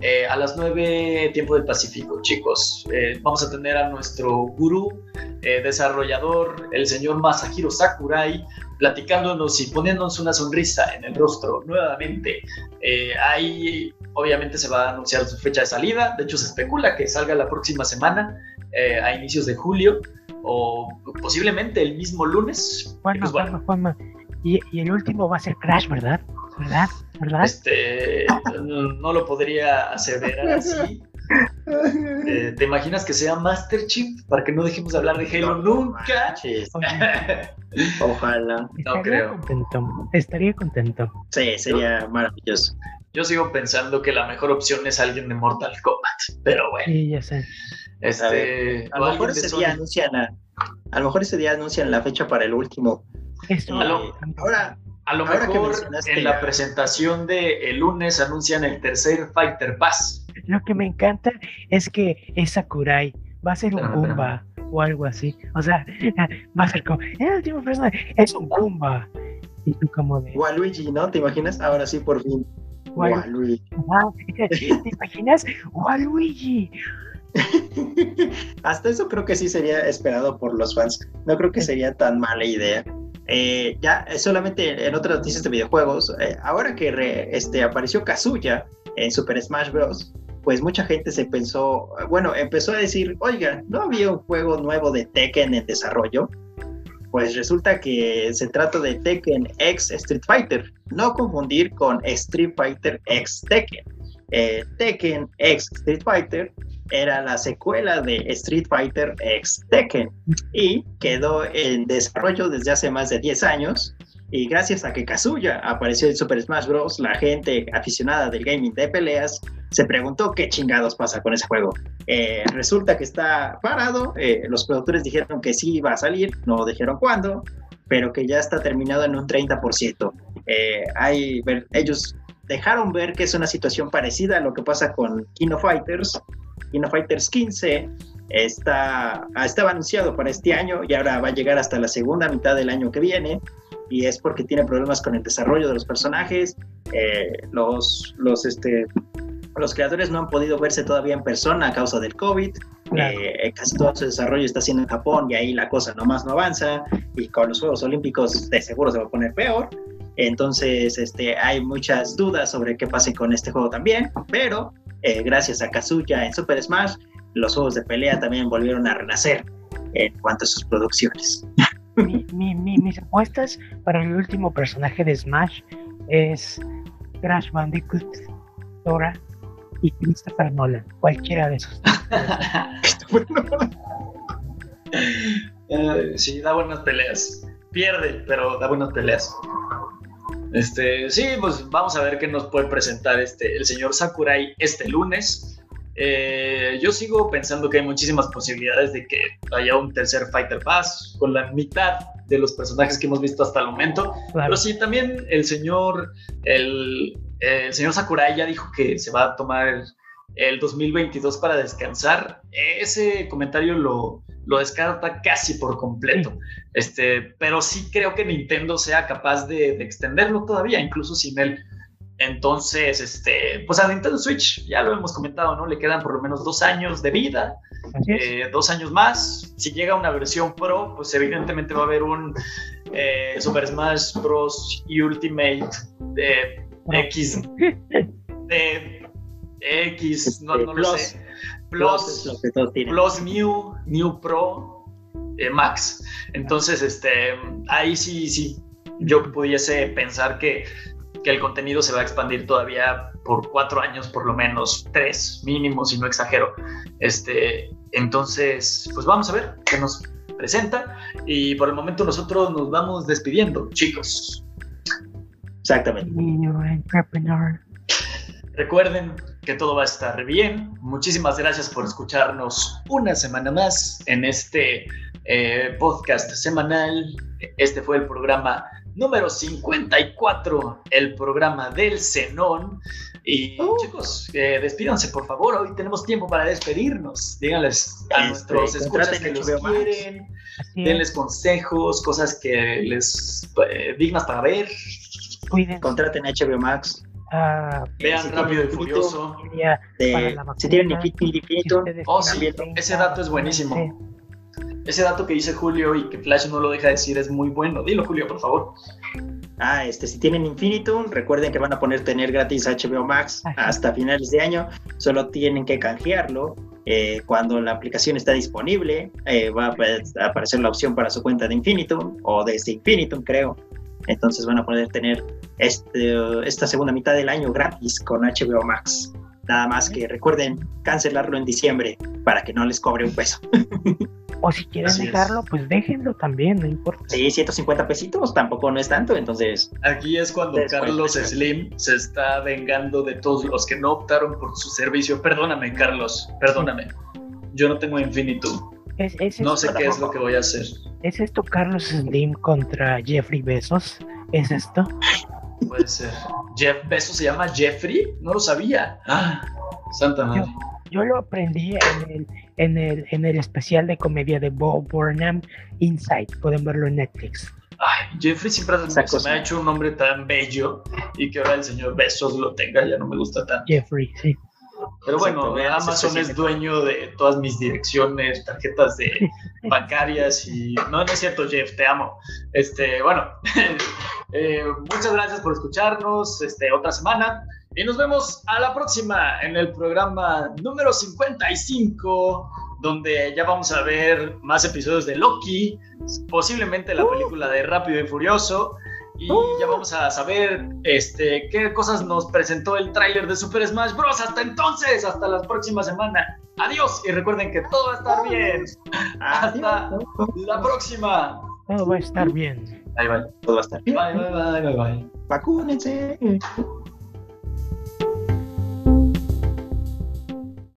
Speaker 2: Eh, a las 9 tiempo del Pacífico, chicos. vamos a tener a nuestro gurú, desarrollador, el señor Masahiro Sakurai, platicándonos y poniéndonos una sonrisa en el rostro nuevamente. Eh, ahí obviamente se va a anunciar su fecha de salida, de hecho se especula que salga la próxima semana, eh, a inicios de julio, o posiblemente el mismo lunes.
Speaker 1: Bueno, pues, Juanma, Y, y, el último va a ser Crash, ¿verdad? ¿Verdad? ¿Verdad?
Speaker 2: Este, no, lo podría aseverar así. Eh, ¿Te imaginas que sea Master Chief para que no dejemos de hablar de Halo nunca?
Speaker 3: Ojalá.
Speaker 2: No creo.
Speaker 1: Contento. Estaría contento.
Speaker 3: Sí, sería maravilloso.
Speaker 2: Yo sigo pensando que la mejor opción es alguien de Mortal Kombat, pero bueno.
Speaker 1: Sí, ya sé.
Speaker 3: Este, a, lo mejor ese día anuncian a, a, lo mejor ese día anuncian la fecha para el último.
Speaker 2: Esto, ahora, a lo mejor en la presentación de el lunes anuncian el tercer Fighter Pass.
Speaker 1: Lo que me encanta es que es Sakurai, va a ser un Goomba o algo así. O sea, va a ser como, el último personaje es un Goomba. Y tú como de...
Speaker 3: Waluigi, ¿no? ¿Te imaginas? Ahora sí, por fin. Waluigi.
Speaker 1: ¿Te imaginas? Waluigi.
Speaker 3: Hasta eso creo que sí sería esperado por los fans. No creo que sería tan mala idea. Eh, ya solamente en otras noticias de videojuegos, eh, ahora que este, apareció Kazuya en Super Smash Bros., pues mucha gente se pensó, bueno, empezó a decir, oiga, ¿no había un juego nuevo de Tekken en desarrollo? Pues resulta que se trata de Tekken X Street Fighter, no confundir con Street Fighter X Tekken. Eh, Tekken X Street Fighter era la secuela de Street Fighter X Tekken y quedó en desarrollo desde hace más de 10 años. Y gracias a que Kazuya apareció en Super Smash Bros., la gente aficionada del gaming de peleas se preguntó qué chingados pasa con ese juego. Eh, resulta que está parado, eh, los productores dijeron que sí iba a salir, no dijeron cuándo, pero que ya está terminado en un 30%. Eh, hay, ellos dejaron ver que es una situación parecida a lo que pasa con Kino Fighters, Kino Fighters 15 está, estaba anunciado para este año y ahora va a llegar hasta la segunda mitad del año que viene. Y es porque tiene problemas con el desarrollo de los personajes, eh, los, los, este, los creadores no han podido verse todavía en persona a causa del COVID, eh, casi todo su desarrollo está haciendo en Japón y ahí la cosa nomás no avanza. Y con los Juegos Olímpicos de seguro se va a poner peor. Entonces, este, hay muchas dudas sobre qué pase con este juego también, pero eh, gracias a Kazuya en Super Smash, los juegos de pelea también volvieron a renacer en cuanto a sus producciones.
Speaker 1: mis apuestas para el último personaje de Smash es Crash Bandicoot, Dora y Christopher Nolan, cualquiera de esos.
Speaker 2: Eh, sí, da buenas peleas. Pierde, pero da buenas peleas. Este, sí, pues vamos a ver qué nos puede presentar este, el señor Sakurai este lunes. Eh, yo sigo pensando que hay muchísimas posibilidades de que haya un tercer Fighter Pass con la mitad de los personajes que hemos visto hasta el momento. Pero sí, también el señor, el, el, señor Sakurai ya dijo que se va a tomar el 2022 para descansar. Ese comentario lo, lo descarta casi por completo. Este, pero sí creo que Nintendo sea capaz de, extenderlo todavía, incluso sin él. Entonces, este, pues a Nintendo Switch, ya lo hemos comentado, ¿no? Le quedan por lo menos dos años de vida, eh, dos años más. Si llega una versión Pro, pues evidentemente va a haber un eh, Super Smash Bros. Ultimate de X, de X, no, no lo sé. Plus, Plus New, New Pro eh, Max. Entonces, este, ahí sí, sí, yo pudiese pensar que, que, el contenido se va a expandir todavía por cuatro años, por lo menos tres mínimo, si no exagero. Este, entonces, pues vamos a ver qué nos presenta y por el momento nosotros nos vamos despidiendo, chicos.
Speaker 3: Exactamente.
Speaker 2: Recuerden que todo va a estar bien. Muchísimas gracias por escucharnos una semana más en este eh, podcast semanal. Este fue el programa número 54, el programa del Zenón. Y uh. chicos, eh, despídanse por favor. Hoy tenemos tiempo para despedirnos. Díganles a este, nuestros escuchas que los quieren. Denles consejos, cosas que les eh, dignas para ver.
Speaker 3: Contraten HBO Max.
Speaker 2: Ah, Vean Rápido y Furioso.
Speaker 3: si tienen infinito.
Speaker 2: Oh, sí, ese dato es buenísimo. Ese dato que dice Julio y que Flash no lo deja decir es muy bueno. Dilo, Julio, por favor.
Speaker 3: Ah, este, si tienen Infinitum, recuerden que van a poner tener gratis HBO Max hasta finales de año. Solo tienen que canjearlo. Eh, cuando la aplicación está disponible, eh, va a aparecer la opción para su cuenta de Infinitum o desde Infinitum, creo. Entonces van a poder tener este, esta segunda mitad del año gratis con HBO Max. Nada más que recuerden cancelarlo en diciembre para que no les cobre un peso.
Speaker 1: O si quieren dejarlo, pues déjenlo también, no importa.
Speaker 3: Sí, 150 pesitos tampoco no es tanto, entonces.
Speaker 2: Aquí es cuando Carlos Slim se está vengando de todos los que no optaron por su servicio. Perdóname, Carlos, perdóname. Yo no tengo no sé qué es lo que voy a hacer.
Speaker 1: ¿Es esto Carlos Slim contra Jeffrey Besos? ¿Es esto?
Speaker 2: Puede ser. Jeff Bezos se llama Jeffrey, no lo sabía. Ah, Santa madre.
Speaker 1: Yo, lo aprendí en el, en el, en el especial de comedia de Bob Burnham, Inside. Pueden verlo en Netflix.
Speaker 2: Ay, Jeffrey siempre me ha hecho un nombre tan bello y que ahora el señor Besos lo tenga, ya no me gusta tanto.
Speaker 1: Jeffrey, sí.
Speaker 2: Pero bueno, Amazon es dueño de todas mis direcciones, tarjetas de bancarias y no, no es cierto, Jeff, te amo. Este, bueno, eh, muchas gracias por escucharnos este, otra semana y nos vemos a la próxima en el programa número 55 donde ya vamos a ver más episodios de Loki, posiblemente la uh. película de Rápido y Furioso y ya vamos a saber este, qué cosas nos presentó el tráiler de Super Smash Bros. Hasta entonces, hasta la próxima semana. Adiós y recuerden que todo va a estar bien. Hasta la próxima.
Speaker 1: Todo va a estar bien.
Speaker 2: Bye bye.
Speaker 3: Todo va a estar bien.
Speaker 2: Bye bye bye bye bye.
Speaker 3: Vacúnense.